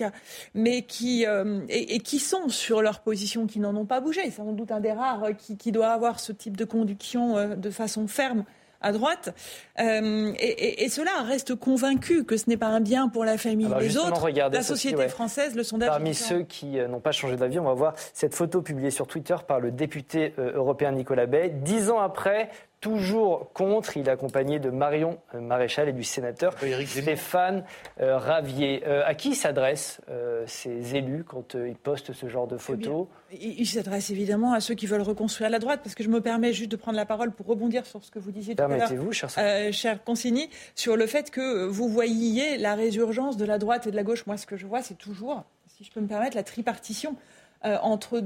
mais qui, et, qui sont sur leur position, qui n'en ont pas bougé. C'est sans doute un des rares qui, doit avoir ce type de conviction de façon ferme à droite. Euh, et, et, et ceux-là restent convaincus que ce n'est pas un bien pour la famille. Alors, justement, autres, regardez la société ouais. française, le sondage. Parmi ceux qui euh, n'ont pas changé d'avis, on va voir cette photo publiée sur Twitter par le député euh, européen Nicolas Bay. Dix ans après, toujours contre, il est accompagné de Marion euh, Maréchal et du sénateur Éric Zemmour. Stéphane euh, Ravier. Euh, à qui s'adressent euh, ces élus quand euh, ils postent ce genre de photos? Il il s'adresse évidemment à ceux qui veulent reconstruire la droite, parce que je me permets juste de prendre la parole pour rebondir sur ce que vous disiez tout à l'heure. Permettez-vous, cher euh, cher Consigny, sur le fait que vous voyiez la résurgence de la droite et de la gauche. Moi, ce que je vois, c'est toujours, si je peux me permettre, la tripartition euh, entre,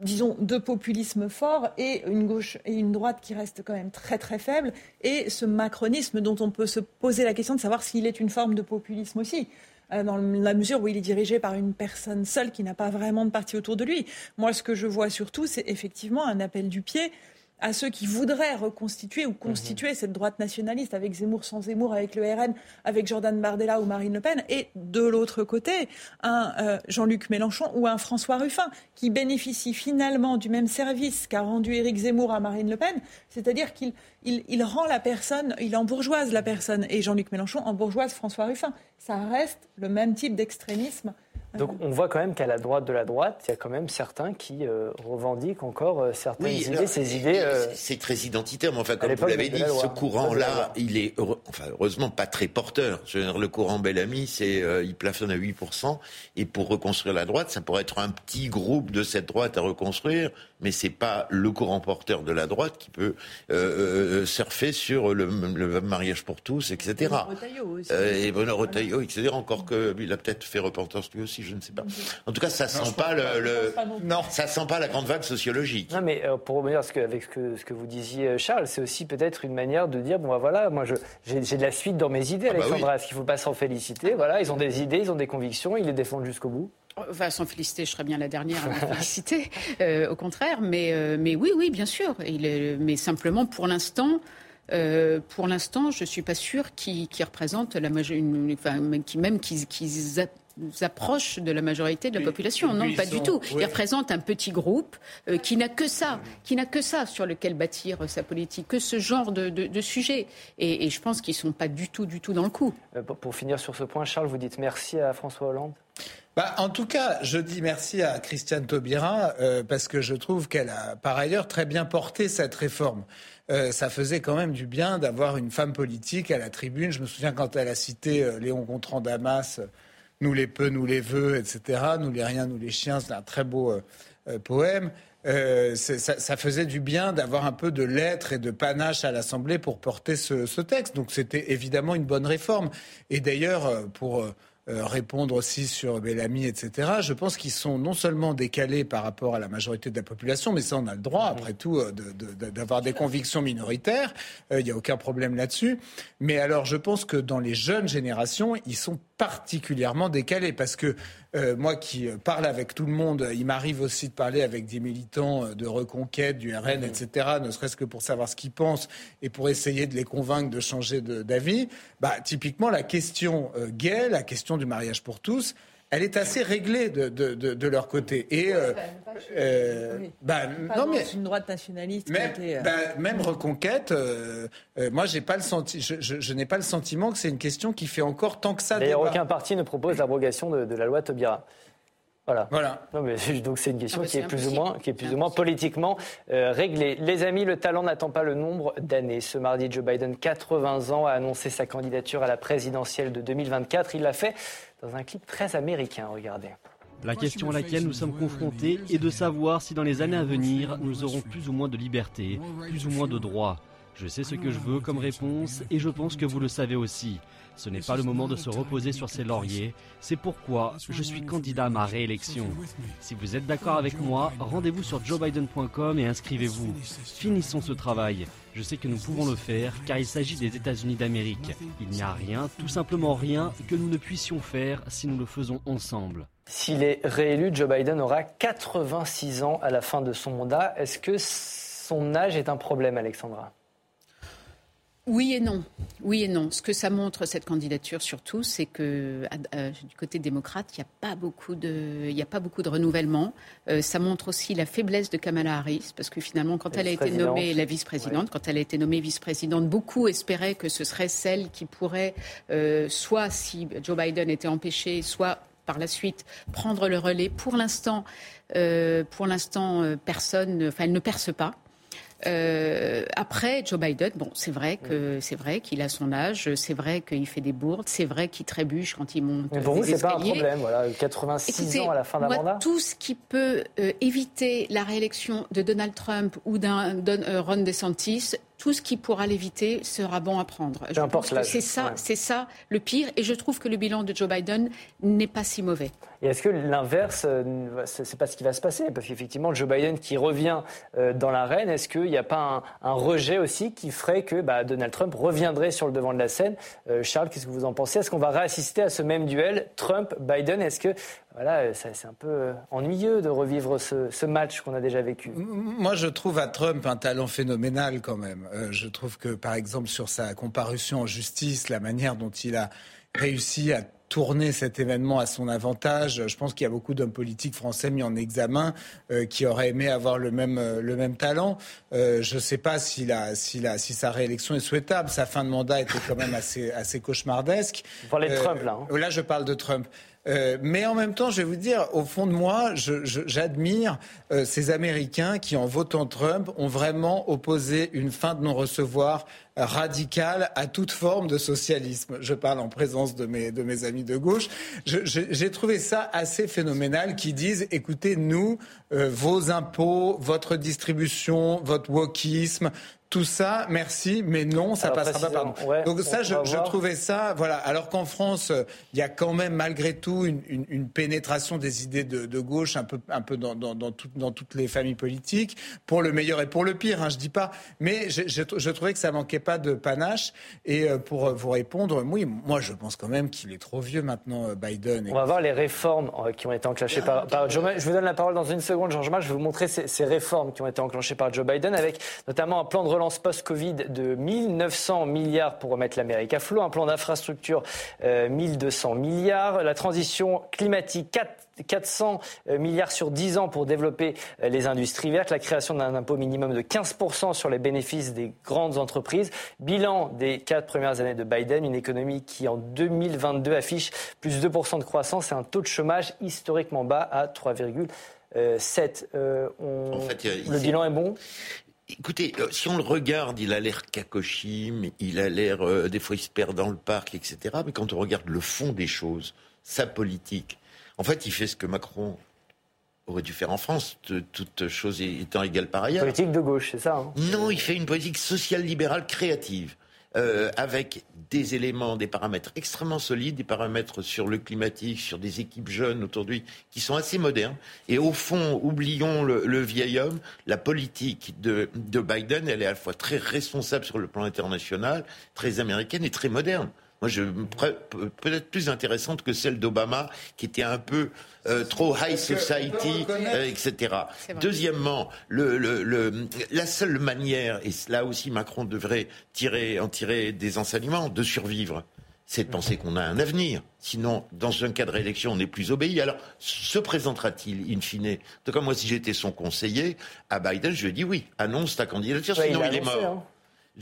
disons, deux populismes forts et une gauche et une droite qui reste quand même très très faible, et ce macronisme dont on peut se poser la question de savoir s'il est une forme de populisme aussi. euh, Dans la mesure où il est dirigé par une personne seule qui n'a pas vraiment de parti autour de lui. Moi, ce que je vois surtout, c'est effectivement un appel du pied à ceux qui voudraient reconstituer ou constituer cette droite nationaliste avec Zemmour sans Zemmour, avec le RN, avec Jordan Bardella ou Marine Le Pen, et de l'autre côté, un euh, Jean-Luc Mélenchon ou un François Ruffin, qui bénéficie finalement du même service qu'a rendu Éric Zemmour à Marine Le Pen, c'est-à-dire qu'il il, rend la personne, il embourgeoise la personne, et Jean-Luc Mélenchon embourgeoise François Ruffin. Ça reste le même type d'extrémisme. Donc on voit quand même qu'à la droite de la droite, il y a quand même certains qui euh, revendiquent encore euh, certaines Oui, idées, alors, ces idées. euh, c'est- très identitaire, mais enfin, comme vous l'avez dit, la ce courant-là, il est heureux- enfin, heureusement pas très porteur. Je veux dire, le courant Bellamy, c'est, euh, il plafonne à 8%, et pour reconstruire la droite, ça pourrait être un petit groupe de cette droite à reconstruire, mais c'est pas le courant porteur de la droite qui peut surfer sur le, le mariage pour tous, etc. Retailleau aussi. Euh, et Bruno Retailleau, etc. Encore qu'il a peut-être fait repentance lui aussi, je ne sais pas. En tout cas, ça sent pas le, le- Non. ça sent pas la grande vague sociologique. Non, mais euh, pour revenir à ce que, avec ce que, ce que vous disiez, euh, Charles, c'est aussi peut-être une manière de dire bon, bah, voilà, moi, je- j'ai de la suite dans mes idées, Ah bah Alexandra. Est-ce qu'il ne faut pas s'en féliciter? Voilà, ils ont des idées, ils ont des convictions, ils les défendent jusqu'au bout. Enfin, sans féliciter, je serais bien la dernière à me féliciter, euh, au contraire. Mais, euh, mais oui, oui, bien sûr. Il est, mais simplement, pour l'instant, euh, pour l'instant, je suis pas sûre qu'ils qu'ils représentent la majorité, enfin, même qu'ils qu'ils qu'ils a- approchent de la majorité de la population. Non, pas du tout. oui. Ils représentent un petit groupe euh, qui n'a que ça, qui n'a que ça sur lequel bâtir sa politique, que ce genre de, de, de sujet. Et, et je pense qu'ils sont pas du tout, du tout dans le coup. Euh, pour, finir sur ce point, Charles, vous dites merci à François Hollande? Bah, en tout cas, je dis merci à Christiane Taubira euh, parce que je trouve qu'elle a par ailleurs très bien porté cette réforme. Euh, ça faisait quand même du bien d'avoir une femme politique à la tribune. Je me souviens quand elle a cité euh, Léon Gontran Damas, euh, nous les peu, nous les vœux, etc. Nous les riens, nous les chiens. C'est un très beau euh, euh, poème. Euh, ça, faisait du bien d'avoir un peu de lettres et de panache à l'Assemblée pour porter ce, texte. Donc c'était évidemment une bonne réforme. Et d'ailleurs, euh, pour euh, euh, répondre aussi sur Bellamy, etc. Je pense qu'ils sont non seulement décalés par rapport à la majorité de la population, mais ça on a le droit, après tout, euh, d'avoir des convictions minoritaires. Euh, Il n'y a aucun problème là-dessus. Mais alors, je pense que dans les jeunes générations, ils sont particulièrement décalés parce que euh, moi qui euh, parle avec tout le monde, il m'arrive aussi de parler avec des militants euh, de reconquête, du RN, etc., ne serait-ce que pour savoir ce qu'ils pensent et pour essayer de les convaincre de changer d'avis. Bah, typiquement, la question euh, gay, la question du mariage pour tous, elle est assez réglée de, de, de, de leur côté. Et euh, euh, Oui. bah, non dans mais une droite nationaliste. qui même, était, euh, bah, même reconquête, euh, euh, moi j'ai pas le senti, je, je- je n'ai pas le sentiment que c'est une question qui fait encore tant que ça. D'ailleurs, aucun parti ne propose l'abrogation de, de la loi Taubira. Voilà. Voilà. Non, mais donc c'est une question Ah bah, qui est plus ou moins, qui est plus ou moins politiquement euh, réglée. Les amis, le talent n'attend pas le nombre d'années. Ce mardi, Joe Biden, 80 ans, a annoncé sa candidature à la présidentielle de 2024. Il l'a fait dans un clip très américain. Regardez. La question à laquelle nous sommes confrontés est de savoir si dans les années à venir, nous aurons plus ou moins de liberté, plus ou moins de droits. Je sais ce que je veux comme réponse et je pense que vous le savez aussi. Ce n'est pas le moment de se reposer sur ses lauriers. C'est pourquoi je suis candidat à ma réélection. Si vous êtes d'accord avec moi, rendez-vous sur joebiden.com et inscrivez-vous. Finissons ce travail. Je sais que nous pouvons le faire car il s'agit des États-Unis d'Amérique. Il n'y a rien, tout simplement rien, que nous ne puissions faire si nous le faisons ensemble. S'il est réélu, Joe Biden aura 86 ans à la fin de son mandat. Est-ce que son âge est un problème, Alexandra? Oui et non. Oui et non. Ce que ça montre, cette candidature, surtout, c'est que euh, du côté démocrate, il n'y a, pas beaucoup de, il a pas beaucoup de renouvellement. Euh, ça montre aussi la faiblesse de Kamala Harris, parce que finalement, quand elle a été nommée la vice-présidente, quand elle a été nommée vice-présidente, beaucoup espéraient que ce serait celle qui pourrait, euh, soit si Joe Biden était empêché, soit par la suite prendre le relais. Pour l'instant, pour l'instant, personne, enfin, elle ne perce pas. Euh, après, Joe Biden, bon, c'est vrai que c'est vrai qu'il a son âge, c'est vrai qu'il fait des bourdes, c'est vrai qu'il trébuche quand il monte. Mais pour vous, c'est pas un problème, voilà, 86 ans à la fin d'un mandat. Tout ce qui peut euh, éviter la réélection de Donald Trump ou d'un euh, Ron DeSantis, tout ce qui pourra l'éviter sera bon à prendre. Je pense que c'est ça, c'est ça le pire. Et je trouve que le bilan de Joe Biden n'est pas si mauvais. Et est-ce que l'inverse, euh, c'est pas ce qui va se passer? Parce qu'effectivement, Joe Biden qui revient euh, dans l'arène, est-ce qu'il n'y a pas un, rejet aussi qui ferait que bah, Donald Trump reviendrait sur le devant de la scène? Euh, Charles, qu'est-ce que vous en pensez? Est-ce qu'on va réassister à ce même duel Trump-Biden? Est-ce que voilà, c'est un peu ennuyeux de revivre ce, match qu'on a déjà vécu. Moi, je trouve à Trump un talent phénoménal quand même. je trouve que, par exemple, sur sa comparution en justice, la manière dont il a réussi à tourner cet événement à son avantage. Je pense qu'il y a beaucoup d'hommes politiques français mis en examen euh, qui auraient aimé avoir le même, euh, le même talent. Euh, je ne sais pas si, la, si, la, si sa réélection est souhaitable. Sa fin de mandat était quand même assez, assez cauchemardesque. Vous parlez de Trump, là. Hein. Là, je parle de Trump. Euh, mais en même temps, je vais vous dire, au fond de moi, j'admire euh, ces Américains qui, en votant Trump, ont vraiment opposé une fin de non-recevoir radicale à toute forme de socialisme. Je parle en présence de mes, de mes amis de gauche. J'ai trouvé ça assez phénoménal qui disent, écoutez, nous, euh, vos impôts, votre distribution, votre wokisme, tout ça, merci, mais non, ça passera pas. Donc ça, je, je, trouvais ça, voilà. Alors qu'en France, il y a quand même malgré tout une, une, une pénétration des idées de, de, gauche un peu, un peu dans, dans, dans, tout, dans, toutes les familles politiques, pour le meilleur et pour le pire, hein, je dis pas. Mais je, je, je, trouvais que ça manquait pas de panache. Et euh, pour vous répondre, oui, moi je pense quand même qu'il est trop vieux maintenant, euh, Biden. On va voir les réformes euh, qui ont été enclenchées par, Joe. Je vous donne la parole dans une seconde, Georges-Marc. Je vais vous montrer ces, réformes qui ont été enclenchées par Joe Biden, avec notamment un plan de relance post-Covid de 1900 milliards pour remettre l'Amérique à flot, un plan d'infrastructure 1200 euh, milliards, la transition climatique 400 euh, milliards sur 10 ans pour développer euh, les industries vertes, la création d'un impôt minimum de 15% sur les bénéfices des grandes entreprises. Bilan des quatre premières années de Biden, une économie qui en 2022 affiche plus de 2% de croissance et un taux de chômage historiquement bas à 3,7. le bilan est bon? Écoutez, euh, si on le regarde, il a l'air cacochime, il a l'air, euh, des fois il se perd dans le parc, etc. Mais quand on regarde le fond des choses, sa politique, en fait, il fait ce que Macron aurait dû faire en France, toute chose étant égale par ailleurs. Politique de gauche, c'est ça hein Non, il fait une politique sociale libérale créative. Euh, avec des éléments, des paramètres extrêmement solides, des paramètres sur le climatique, sur des équipes jeunes lui, qui sont assez modernes. Et au fond, oublions le, vieil homme, la politique de, de Biden, elle est à la fois très responsable sur le plan international, très américaine et très moderne moi, je peut-être plus intéressante que celle d'Obama, qui était un peu euh, trop high society, euh, etc. Deuxièmement, le, le, la seule manière, et là aussi Macron devrait tirer, en tirer des enseignements, de survivre, c'est de penser qu'on a un avenir. Sinon, dans un cas de réélection, on n'est plus obéi. Alors, se présentera-t-il, in fine? En tout cas, moi, si j'étais son conseiller, à Biden, je lui ai dit oui, annonce ta candidature, sinon il, est mort. Hein.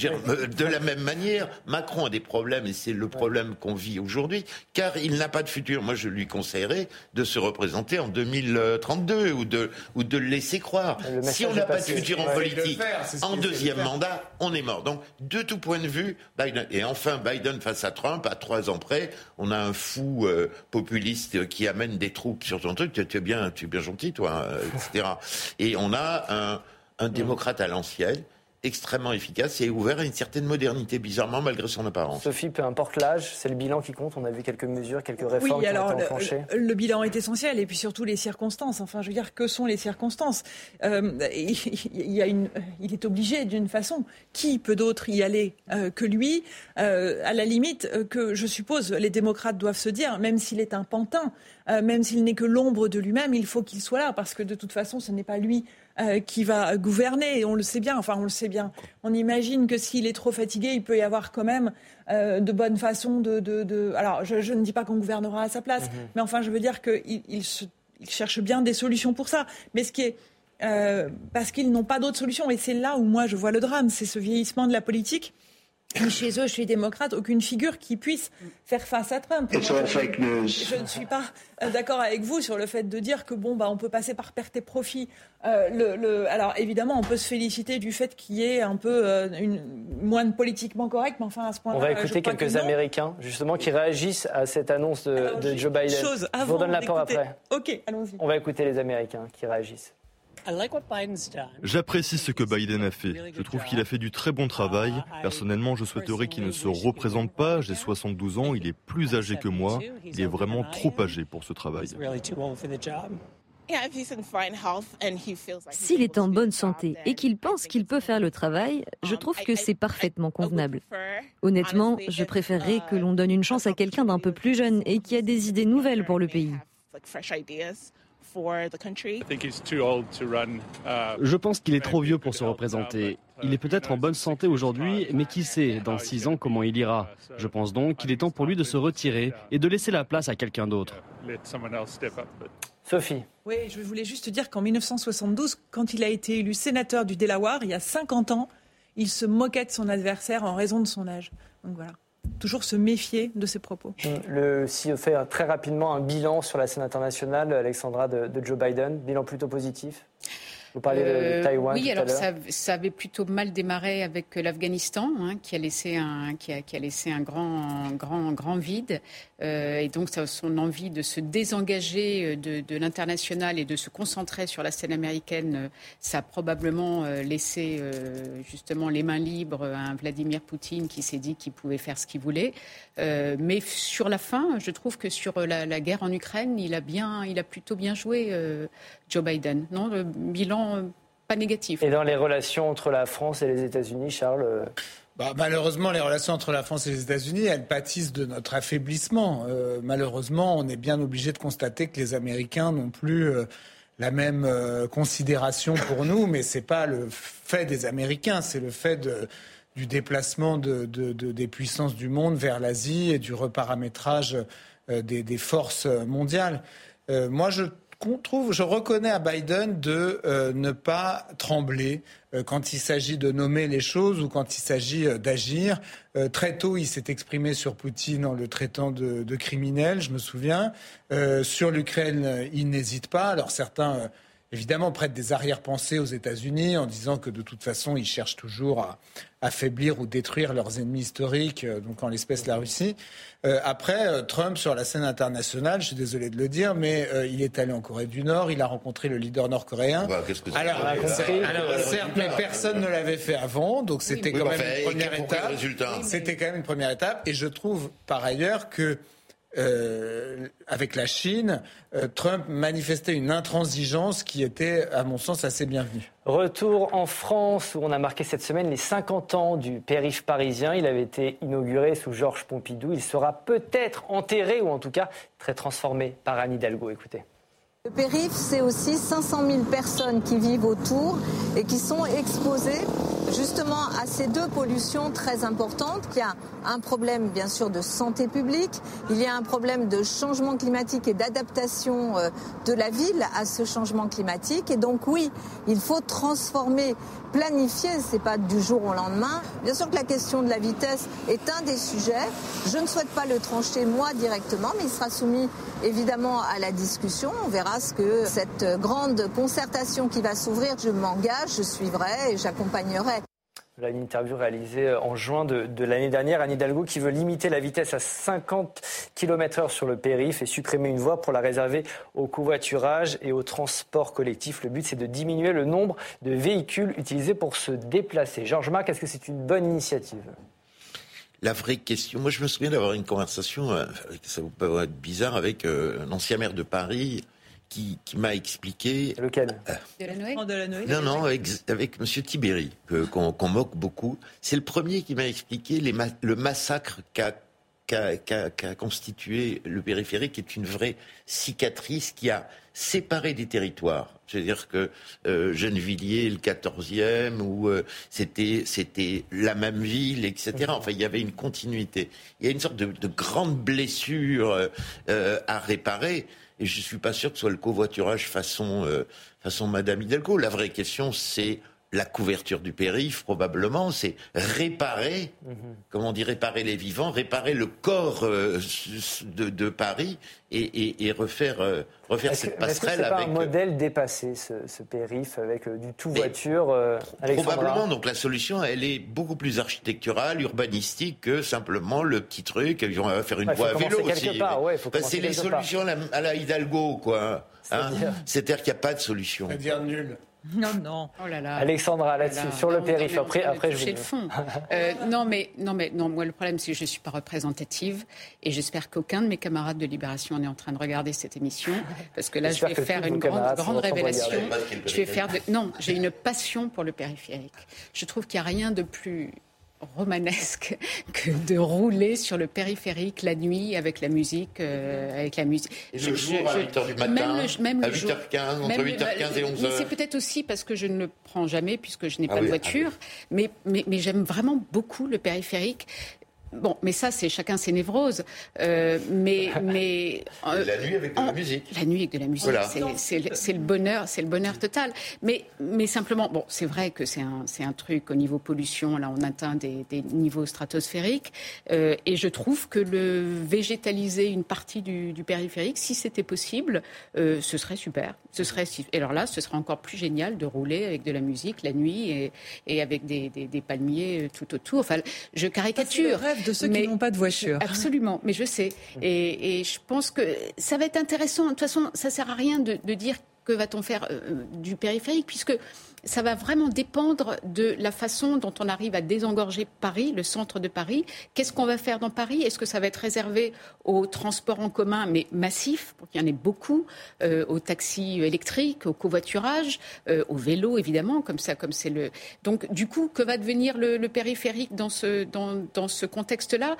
Euh, de la même manière, Macron a des problèmes, et c'est le problème qu'on vit aujourd'hui, car il n'a pas de futur. Moi, je lui conseillerais de se représenter en 2032 ou de, ou de le laisser croire. Si on n'a pas de futur en politique, en deuxième mandat, on est mort. Donc, de tout point de vue, Biden, et enfin Biden face à Trump, à trois ans près, on a un fou euh, populiste qui amène des troupes sur son truc. Tu es bien, tu es bien gentil, toi, euh, etc. Et on a un, un démocrate à l'ancienne extrêmement efficace et ouvert à une certaine modernité, bizarrement, malgré son apparence. Sophie, peu importe l'âge, c'est le bilan qui compte. On a vu quelques mesures, quelques réformes qui ont été enclenchées. Le, bilan est essentiel et puis surtout les circonstances. Enfin, je veux dire, que sont les circonstances? Euh, il, y a une, il est obligé d'une façon. Qui peut d'autre y aller euh, que lui? Euh, À la limite, que je suppose les démocrates doivent se dire, même s'il est un pantin, même s'il n'est que l'ombre de lui-même, il faut qu'il soit là parce que de toute façon, ce n'est pas lui euh, qui va gouverner. Et on le sait bien. Enfin, on le sait bien. On imagine que s'il est trop fatigué, il peut y avoir quand même euh, de bonnes façons de. de, de... Alors, je, je, ne dis pas qu'on gouvernera à sa place, -hmm. mais enfin, je veux dire qu'il il, il cherche bien des solutions pour ça. Mais ce qui est euh, parce qu'ils n'ont pas d'autres solutions. Et c'est là où moi je vois le drame, c'est ce vieillissement de la politique. Chez eux, chez les démocrates, aucune figure qui puisse faire face à Trump. Moi, je, je, ne suis pas euh, d'accord avec vous sur le fait de dire que bon, bah, on peut passer par perte et profit. Euh, le, le, alors évidemment, on peut se féliciter du fait qu'il y ait un peu euh, une, moins politiquement correct, mais enfin à ce point-là. On va écouter quelques Américains justement qui réagissent à cette annonce de, alors, de Joe Biden. Chose je vous donne la parole après. Ok, allons-y. On va écouter les Américains qui réagissent. J'apprécie ce que Biden a fait. Je trouve qu'il a fait du très bon travail. Personnellement, je souhaiterais qu'il ne se représente pas. J'ai 72 ans, il est plus âgé que moi. Il est vraiment trop âgé pour ce travail. S'il est en bonne santé et qu'il pense qu'il peut faire le travail, je trouve que c'est parfaitement convenable. Honnêtement, je préférerais que l'on donne une chance à quelqu'un d'un peu plus jeune et qui a des idées nouvelles pour le pays. Je pense qu'il est trop vieux pour se représenter. Il est peut-être en bonne santé aujourd'hui, mais qui sait, dans six ans, comment il ira. Je pense donc qu'il est temps pour lui de se retirer et de laisser la place à quelqu'un d'autre. Sophie. Oui, je voulais juste dire qu'en 1972, quand il a été élu sénateur du Delaware, il y a 50 ans, il se moquait de son adversaire en raison de son âge. Donc voilà toujours se méfier de ses propos. Le CEO fait très rapidement un bilan sur la scène internationale, Alexandra, de, de Joe Biden, bilan plutôt positif. Vous parlez euh, de Taïwan. Oui, tout alors à ça, ça, avait plutôt mal démarré avec l'Afghanistan, hein, qui a laissé un, qui a, qui a laissé un grand, grand, grand vide. Euh, et donc ça, son envie de se désengager de, de l'international et de se concentrer sur la scène américaine, ça a probablement laissé euh, justement les mains libres à un Vladimir Poutine qui s'est dit qu'il pouvait faire ce qu'il voulait. Euh, mais sur la fin, je trouve que sur la, la, guerre en Ukraine, il a bien, il a plutôt bien joué euh, Joe Biden. Non, le bilan euh, pas négatif. Et dans les relations entre la France et les États-Unis, Charles. Bah, malheureusement, les relations entre la France et les États-Unis, elles pâtissent de notre affaiblissement. Euh, malheureusement, on est bien obligé de constater que les Américains n'ont plus euh, la même euh, considération pour nous, mais c'est pas le fait des Américains, c'est le fait de, du déplacement de, de, de, des puissances du monde vers l'Asie et du reparamétrage des, des, forces mondiales. moi, je je reconnais à Biden de euh, ne pas trembler euh, quand il s'agit de nommer les choses ou quand il s'agit euh, d'agir. très tôt, il s'est exprimé sur Poutine en le traitant de, de criminel, je me souviens. sur l'Ukraine, il n'hésite pas. Alors certains évidemment prêtent des arrière-pensées aux États-Unis en disant que de toute façon, ils cherchent toujours à affaiblir ou détruire leurs ennemis historiques, donc en l'espèce la Russie. Euh, après, euh, Trump sur la scène internationale, je suis désolé de le dire, mais euh, il est allé en Corée du Nord, il a rencontré le leader nord-coréen. Bah, alors, alors, certes, mais personne ne l'avait fait avant, donc c'était oui, quand même une première étape. C'était quand même une première étape, et je trouve par ailleurs que euh, avec la Chine, euh, Trump manifestait une intransigeance qui était, à mon sens, assez bienvenue. Retour en France, où on a marqué cette semaine les 50 ans du périph' parisien. Il avait été inauguré sous Georges Pompidou. Il sera peut-être enterré, ou en tout cas très transformé par Anne Hidalgo. Écoutez. Le périph', c'est aussi 500 000 personnes qui vivent autour et qui sont exposées justement à ces deux pollutions très importantes. Il y a un problème bien sûr de santé publique, il y a un problème de changement climatique et d'adaptation de la ville à ce changement climatique. Et donc oui, il faut transformer, planifier, c'est pas du jour au lendemain. Bien sûr que la question de la vitesse est un des sujets. Je ne souhaite pas le trancher moi directement, mais il sera soumis évidemment à la discussion. On verra ce que cette grande concertation qui va s'ouvrir, je m'engage, je suivrai et j'accompagnerai. Là, une interview réalisée en juin de, de l'année dernière. Anne Hidalgo qui veut limiter la vitesse à 50 km/h sur le périph' et supprimer une voie pour la réserver au covoiturage et au transport collectif. Le but, c'est de diminuer le nombre de véhicules utilisés pour se déplacer. Georges Marc, est-ce que c'est une bonne initiative? La vraie question, moi je me souviens d'avoir une conversation, euh, ça vous peut être bizarre, avec euh, un ancien maire de Paris qui, qui m'a expliqué. Lequel euh, Delanoë Non, non, avec, avec M. Tibéri, qu'on qu moque beaucoup. C'est le premier qui m'a expliqué les ma le massacre qu'a constitué le périphérique est une vraie cicatrice qui a séparé des territoires. C'est-à-dire que euh, Gennevilliers, le 14e, où euh, c'était c'était la même ville, etc. Enfin, il y avait une continuité. Il y a une sorte de, de grande blessure euh, euh, à réparer. Et je suis pas sûr que ce soit le covoiturage façon euh, façon Madame Hidalgo. La vraie question, c'est la couverture du périph, probablement, c'est réparer, comment on dit, réparer les vivants, réparer le corps euh, de, de Paris et, et- et refaire, euh, refaire que cette est-ce que passerelle c'est pas avec. un modèle dépassé, ce, ce périph', avec euh, du tout voiture euh, Probablement, donc la solution, elle est beaucoup plus architecturale, urbanistique que simplement le petit truc. et On va faire une Ouais, voie à vélo aussi. ouais, Bah, c'est les part. solutions à la, à la Hidalgo, quoi. hein. C'est-à-dire C'est-à-dire qu'il n'y a pas de solution. C'est-à-dire nul. Non, non. Oh là là. Alexandra, là-dessus, Voilà. sur le On- périph'. Après, après je vous le fond. Euh, non, mais non, mais non. Moi, le problème, c'est que je ne suis pas représentative, et j'espère qu'aucun de mes camarades de Libération n'est en train de regarder cette émission, parce que là, je vais faire une grande, grande révélation. Je vais faire de... non, j'ai une passion pour le périphérique. Je trouve qu'il n'y a rien de plus romanesque que de rouler sur le périphérique la nuit avec la musique, euh, avec la musique. Et le jour, à 8 heures du matin, même le, même à le jour- 8h15, entre même le- 8h15 et Mais 11h. c'est peut-être aussi parce que je ne le prends jamais puisque je n'ai Ah pas oui, de ah voiture. Mais, mais, mais j'aime vraiment beaucoup le périphérique. Bon, mais ça, c'est chacun ses névroses. Euh, mais, mais euh, La nuit avec de la musique. la nuit avec de la musique, Voilà. c'est- c'est le- c'est le bonheur, c'est le bonheur total. Mais, mais simplement, bon, c'est vrai que c'est un, c'est un truc au niveau pollution. Là, on atteint des, des niveaux stratosphériques, Euh, et je trouve que le végétaliser une partie du, du périphérique, si c'était possible, euh, ce serait super. Ce serait, si- et alors là, ce serait encore plus génial de rouler avec de la musique la nuit et, et avec des, des- des palmiers tout autour. Enfin, je caricature. De ceux mais- qui n'ont pas de voiture. Absolument, mais je sais. Et, et je pense que ça va être intéressant. De toute façon, ça sert à rien de, de dire que va-t-on faire euh, du périphérique, puisque ça va vraiment dépendre de la façon dont on arrive à désengorger Paris, le centre de Paris. Qu'est-ce qu'on va faire dans Paris? Est-ce que ça va être réservé aux transports en commun, mais massifs, pour qu'il y en ait beaucoup, euh, aux taxis électriques, au covoiturage, euh, au vélo, évidemment, comme ça, comme c'est le. Donc, du coup, que va devenir le, le périphérique dans ce, dans, dans ce contexte-là?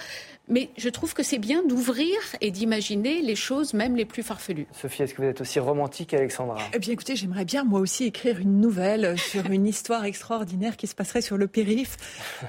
Mais je trouve que c'est bien d'ouvrir et d'imaginer les choses, même les plus farfelues. Sophie, est-ce que vous êtes aussi romantique qu'Alexandra Eh bien, écoutez, j'aimerais bien moi aussi écrire une nouvelle sur une histoire extraordinaire qui se passerait sur le périph.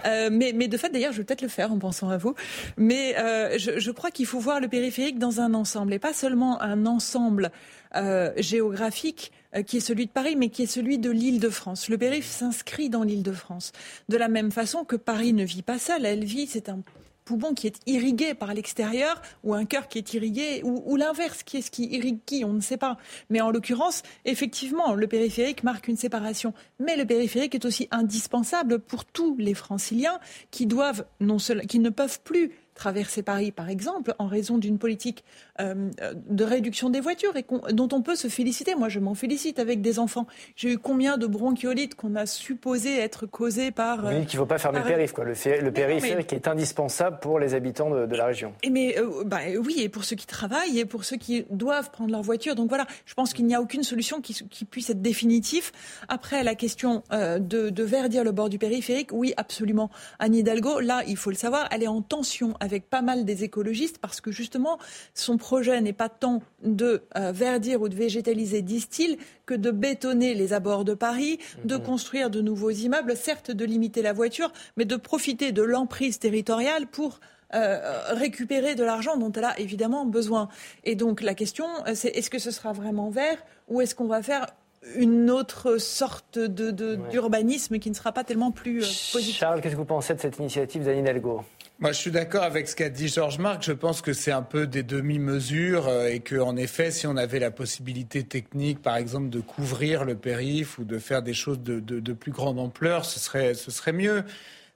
Euh, mais, mais de fait, d'ailleurs, je vais peut-être le faire en pensant à vous. Mais euh, je, je crois qu'il faut voir le périphérique dans un ensemble et pas seulement un ensemble euh, géographique qui est celui de Paris, mais qui est celui de l'Île-de-France. Le périph s'inscrit dans l'Île-de-France. De la même façon que Paris ne vit pas seul, elle vit, c'est un poumon qui est irrigué par l'extérieur ou un cœur qui est irrigué ou, l'inverse, qui est ce qui irrigue qui, on ne sait pas. Mais en l'occurrence, effectivement, le périphérique marque une séparation. Mais le périphérique est aussi indispensable pour tous les franciliens qui doivent non seul, qui ne peuvent plus traverser Paris, par exemple, en raison d'une politique euh, de réduction des voitures et dont on peut se féliciter. Moi, je m'en félicite avec des enfants. J'ai eu combien de bronchiolites qu'on a supposé être causés par... Euh, dites qu'il ne faut pas fermer le par- périph', quoi. Le, fé- le Mais non, périphérique est indispensable pour les habitants de, de la région. Et mais euh, bah, oui, et pour ceux qui travaillent et pour ceux qui doivent prendre leur voiture. Donc voilà, je pense qu'il n'y a aucune solution qui, qui puisse être définitive. Après, la question euh, de, de verdir le bord du périphérique, oui, absolument. Anne Hidalgo, là, il faut le savoir, elle est en tension avec pas mal des écologistes parce que justement, son projet n'est pas tant de euh, verdir ou de végétaliser, disent-ils, que de bétonner les abords de Paris, de construire de nouveaux immeubles, certes de limiter la voiture, mais de profiter de l'emprise territoriale pour euh, récupérer de l'argent dont elle a évidemment besoin. Et donc la question, euh, c'est est-ce que ce sera vraiment vert ou est-ce qu'on va faire une autre sorte de, de- d'urbanisme qui ne sera pas tellement plus euh, positif? Charles, qu'est-ce que vous pensez de cette initiative d'Anne Hidalgo? Moi, je suis d'accord avec ce qu'a dit Georges Marc. Je pense que c'est un peu des demi-mesures euh, et que, en effet, si on avait la possibilité technique, par exemple, de couvrir le périph' ou de faire des choses de, de- de plus grande ampleur, ce serait, ce serait mieux.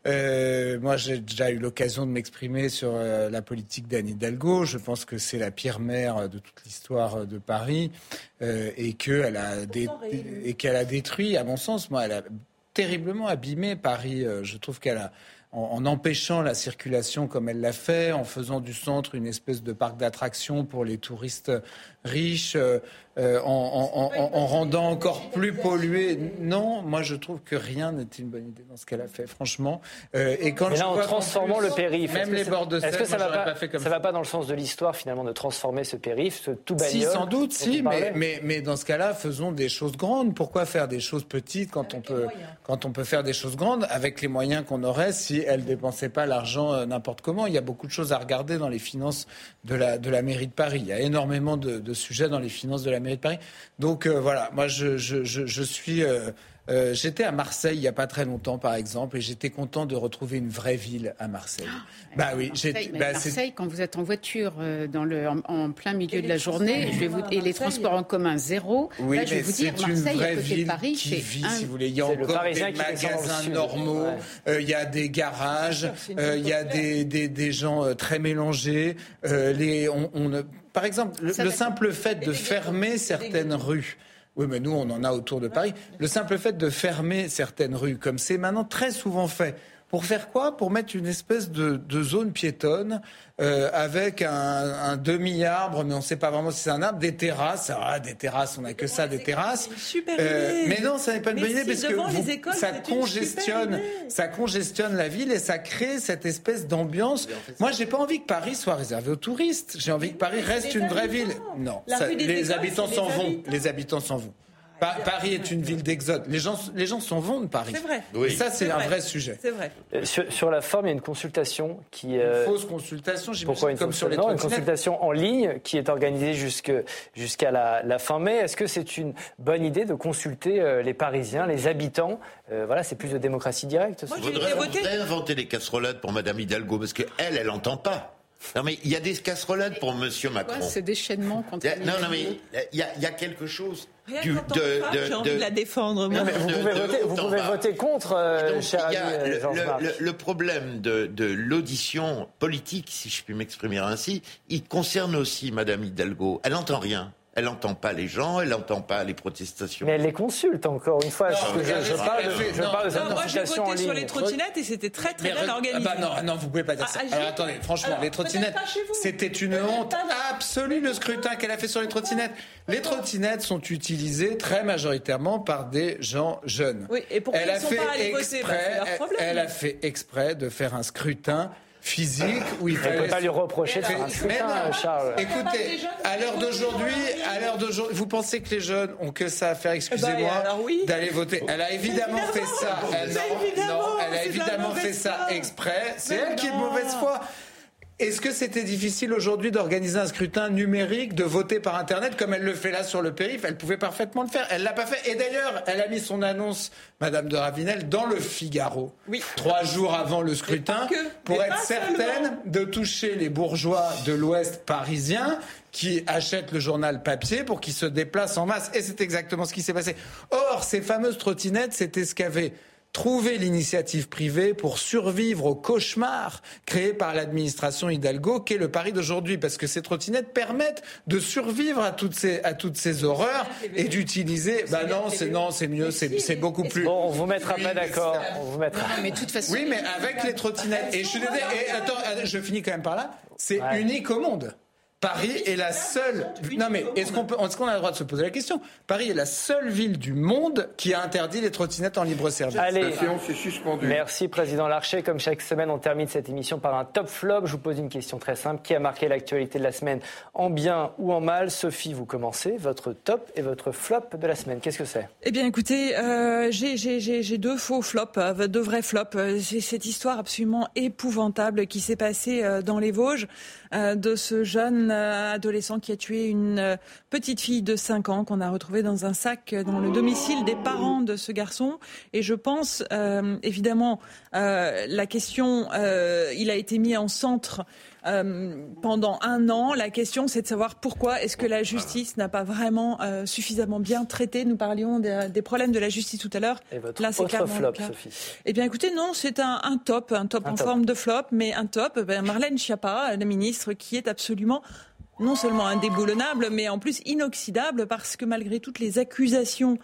Euh, moi, j'ai déjà eu l'occasion de m'exprimer sur euh, la politique d'Anne Hidalgo. Je pense que c'est la pire maire de toute l'histoire de Paris et qu'elle a, dé- et qu'elle a détruit, à mon sens, moi, elle a terriblement abîmé Paris. Je trouve qu'elle a en, empêchant la circulation comme elle l'a fait, en faisant du centre une espèce de parc d'attractions pour les touristes riches, euh, euh, en, rendant encore plus pollué. Non, moi je trouve que rien n'était une bonne idée dans ce qu'elle a fait, franchement. Euh, et quand là, en transformant le périph', même les bords de Est-ce que ça va pas, ça, va pas dans le sens de l'histoire finalement de transformer ce périph', ce tout bagnole Si, sans doute, si, mais, mais, mais, dans ce cas-là, faisons des choses grandes. Pourquoi faire des choses petites quand on peut quand on peut faire des choses grandes avec les moyens qu'on aurait si elle dépensait pas l'argent n'importe comment? Il y a beaucoup de choses à regarder dans les finances de la de la mairie de Paris. Il y a énormément de, de sujets dans les finances de la mairie de Paris. Donc euh, voilà, moi je, je, je, je suis euh, euh, j'étais à Marseille il n'y a pas très longtemps, par exemple, et j'étais content de retrouver une vraie ville à Marseille. Ah, bah oui, Marseille, bah, Marseille quand vous êtes en voiture euh, dans le, en, plein milieu de la journée, je vais vous, et les transports en commun zéro, oui, là, je vais vous dire, Marseille, à côté de Paris, qui vit, si vous voulez. Il y a encore des magasins normaux, euh, il y a des garages, il y a des, des, des gens très mélangés. les, on, on, par exemple, le, le simple fait de fermer certaines rues. Oui, mais nous, on en a autour de Paris. Le simple fait de fermer certaines rues, comme c'est maintenant très souvent fait, pour faire quoi? Pour mettre une espèce de, de zone piétonne euh, avec un, un demi-arbre, mais on ne sait pas vraiment si c'est un arbre, des terrasses. Ah, des terrasses, on n'a que ça, des terrasses. Euh, mais non, ça n'est pas une bonne idée parce que écoles, ça congestionne, ça congestionne la ville et ça crée cette espèce d'ambiance. Moi, j'ai pas envie que Paris soit réservé aux touristes. J'ai envie que Paris reste une vraie ville. Non, ça, les habitants s'en vont. Les habitants s'en vont. Paris est une ville d'exode. Les gens, les gens s'en vont de Paris. C'est vrai. Oui. Et ça, c'est un vrai, sujet. C'est vrai. Euh, sur, la forme, il y a une consultation qui. Euh... Une fausse consultation, Pourquoi une comme sur les non, Une consultation en ligne qui est organisée jusqu'à la, la, fin mai. Est-ce que c'est une bonne idée de consulter euh, les Parisiens, les habitants? Euh, Voilà, c'est plus de démocratie directe. Moi, voudrais inventer les casserolades pour Madame Hidalgo parce qu'elle, elle n'entend pas. Non, mais il y a des casserolades pour Monsieur Macron. Ouais, c'est déchaînement contre Non, non, mais il y, y, a quelque chose. Rien du, de, de, j'ai envie de la défendre. Moi. vous, pouvez voter, vous pouvez voter contre, euh, donc, cher ami, le, le, le, problème de, de l'audition politique, si je puis m'exprimer ainsi, il concerne aussi Madame Hidalgo. Elle n'entend rien. Elle n'entend pas les gens, elle n'entend pas les protestations. Mais elle les consulte encore une fois. Non, je, je, je, parle de, je parle de cette Moi, j'ai voté sur les trottinettes et c'était très très bien organisé. Ah bah non, non, vous pouvez pas dire ça. Ah, Alors attendez, franchement, les trottinettes, c'était une honte absolue le scrutin qu'elle a fait sur les trottinettes. Les trottinettes sont utilisées très majoritairement par des gens jeunes. Oui, et pourquoi elle ils a sont fait pas allés exprès, voter? Bah, elle, elle a fait exprès de faire un scrutin physique où il fallait. On ne peut pas lui reprocher de faire un scrutin, Charles. Écoutez, à l'heure d'aujourd'hui, à l'heure d'aujourd'hui, vous pensez que les jeunes ont que ça à faire, excusez-moi, bah, oui. d'aller voter? Elle a évidemment, évidemment fait ça. Elle, non, évidemment, non, elle a évidemment fait ça exprès. C'est elle qui est de mauvaise foi. Est-ce que c'était difficile aujourd'hui d'organiser un scrutin numérique, de voter par Internet comme elle le fait là sur le périph' Elle pouvait parfaitement le faire. Elle l'a pas fait. Et d'ailleurs, elle a mis son annonce, Madame de Ravinel, dans le Figaro, oui. trois jours avant le scrutin, pour être certaine seulement. de toucher les bourgeois de l'Ouest parisien qui achètent le journal papier pour qu'ils se déplacent en masse. Et c'est exactement ce qui s'est passé. Or, ces fameuses trottinettes, c'était ce qu'avait trouver l'initiative privée pour survivre au cauchemar créé par l'administration Hidalgo qu'est le Paris d'aujourd'hui. Parce que ces trottinettes permettent de survivre à toutes ces à toutes ces horreurs et d'utiliser bah non c'est non c'est mieux c'est c'est beaucoup plus bon on vous mettra pas d'accord on vous mettra. Mais de toute façon oui mais avec les trottinettes et je suis désolé et attends je finis quand même par là. C'est ouais. unique au monde Paris est la seule. Non mais est-ce qu'on peut, est-ce qu'on a le droit de se poser la question? Paris est la seule ville du monde qui a interdit les trottinettes en libre service. Allez, la séance est suspendue. Merci président Larcher. Comme chaque semaine, on termine cette émission par un top flop. Je vous pose une question très simple qui a marqué l'actualité de la semaine en bien ou en mal? Sophie, vous commencez votre top et votre flop de la semaine. Qu'est-ce que c'est? Eh bien, écoutez, euh, j'ai deux faux flops, euh, deux vrais flops. C'est cette histoire absolument épouvantable qui s'est passée euh, dans les Vosges euh, de ce jeune adolescent qui a tué une petite fille de 5 ans qu'on a retrouvée dans un sac dans le domicile des parents de ce garçon. Et je pense, euh, évidemment, euh, la question, euh, il a été mis en centre euh, pendant un an. La question, c'est de savoir pourquoi est-ce que la justice n'a pas vraiment euh, suffisamment bien traité. Nous parlions des, des, problèmes de la justice tout à l'heure. Là, c'est autre flop, Sophie Eh bien, écoutez, non, c'est un, un, top, un top Un en top. forme de flop, mais un top. Ben, Marlène Schiappa, la ministre, qui est absolument non seulement indéboulonnable, mais en plus inoxydable, parce que malgré toutes les accusations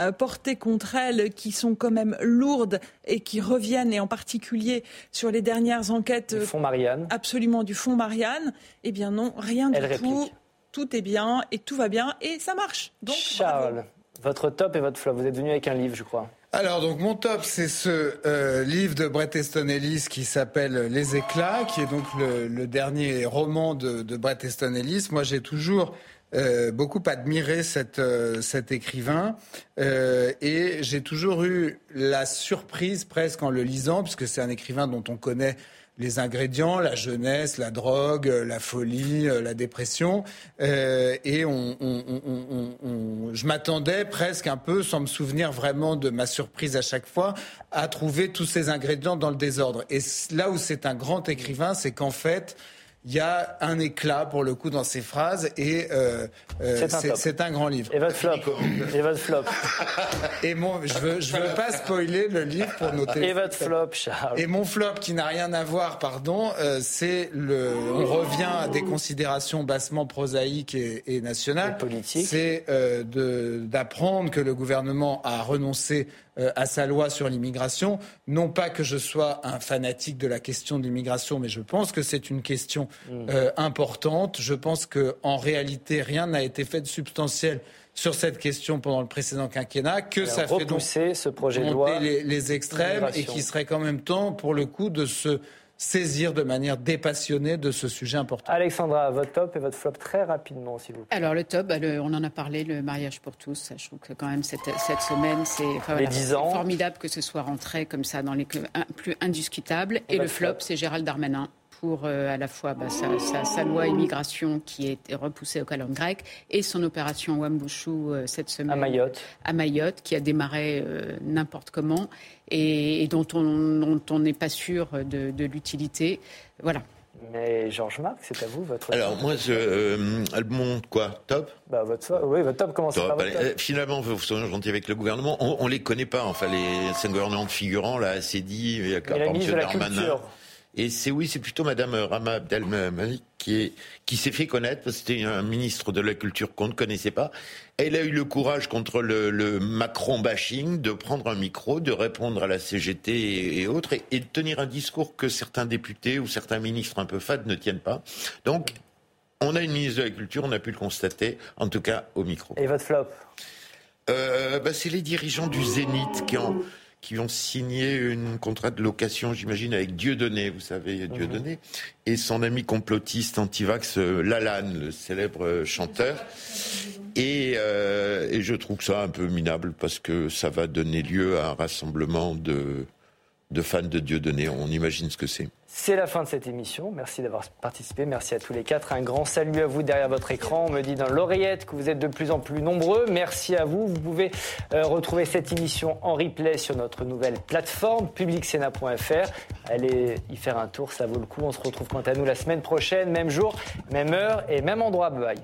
euh, portées contre elle, qui sont quand même lourdes et qui reviennent, et en particulier sur les dernières enquêtes. Du fond Marianne. Absolument, du fond Marianne. Eh bien non, rien Elle du tout. réplique. Tout est bien et tout va bien et ça marche. Donc, Charles, votre top et votre flop. Vous êtes venu avec un livre, je crois. Alors donc mon top c'est ce euh, livre de Bret Easton Ellis qui s'appelle Les éclats qui est donc le, le dernier roman de, de Bret Easton Ellis. Moi j'ai toujours euh, beaucoup admiré euh, cet écrivain euh, et j'ai toujours eu la surprise presque en le lisant puisque c'est un écrivain dont on connaît les ingrédients, la jeunesse, la drogue, euh, la folie, euh, la dépression. Euh, et on, on- je m'attendais presque un peu, sans me souvenir vraiment de ma surprise à chaque fois, à trouver tous ces ingrédients dans le désordre. Et là où c'est un grand écrivain, c'est qu'en fait, il y a un éclat pour le coup dans ses phrases et euh, euh, C'est un grand livre. Et votre flop Et votre flop Et mon, je veux, je veux pas spoiler le livre pour noter. Et votre flop, Charles Et mon flop, qui n'a rien à voir, pardon, euh, c'est le. On revient à des considérations bassement prosaïques et, et nationales. politiques. C'est euh, de- d'apprendre que le gouvernement a renoncé euh, à sa loi sur l'immigration. Non pas que je sois un fanatique de la question de l'immigration, mais je pense que c'est une question Mm. euh, importante. Je pense que en réalité, rien n'a été fait de substantiel sur cette question pendant le précédent quinquennat. Que ça fait donc ce projet de loi les, les extrêmes et d'immigration. qui serait quand même temps, pour le coup, de se saisir de manière dépassionnée de ce sujet important. Alexandra, votre top et votre flop très rapidement, s'il vous plaît. Alors le top, bah, le- on en a parlé, le mariage pour tous. Je trouve que quand même cette, cette semaine, c'est enfin, Les voilà, 10 c'est ans. formidable que ce soit rentré comme ça dans les plus indiscutables. Et, Et le votre flop, flop c'est Gérald Darmanin pour euh, à la fois bah, sa, sa- sa loi immigration qui est repoussée au calendrier grec et son opération Wambushu euh, cette semaine À Mayotte. à Mayotte, qui a démarré euh, n'importe comment et, et dont on n'est pas sûr de, de l'utilité. Voilà. Mais Georges Marc, c'est à vous, votre Alors, moi, je, euh, quoi Top? Bah, votre, oui, votre top, commencez Top. par votre Allez, top. Finalement, vous soyez gentil avec le gouvernement. On, on les connaît pas. Enfin, les cinq gouvernants figurants, là, c'est dit. Il y a Et la ministre de la Culture. Et c'est oui, c'est plutôt Madame Rama Abdelmalik qui est qui s'est fait connaître parce que c'était un ministre de la culture qu'on ne connaissait pas. Elle a eu le courage contre le, le Macron bashing de prendre un micro, de répondre à la CGT et, et autres, et, et de tenir un discours que certains députés ou certains ministres un peu fades ne tiennent pas. Donc, on a une ministre de la culture, on a pu le constater, en tout cas au micro. Et votre flop? Euh, bah, c'est les dirigeants du Zénith qui ont qui ont signé une contrat de location, j'imagine, avec Dieudonné, vous savez, Dieudonné, et son ami complotiste antivax euh, Lalanne, le célèbre euh, chanteur. Et, euh, et je trouve ça un peu minable parce que ça va donner lieu à un rassemblement de, de fans de Dieudonné. On imagine ce que c'est. C'est la fin de cette émission. Merci d'avoir participé. Merci à tous les quatre. Un grand salut à vous derrière votre écran. On me dit dans l'oreillette que vous êtes de plus en plus nombreux. Merci à vous. Vous pouvez euh, retrouver cette émission en replay sur notre nouvelle plateforme publicsena.fr. Allez y faire un tour, ça vaut le coup. On se retrouve quant à nous la semaine prochaine, même jour, même heure et même endroit. Bye.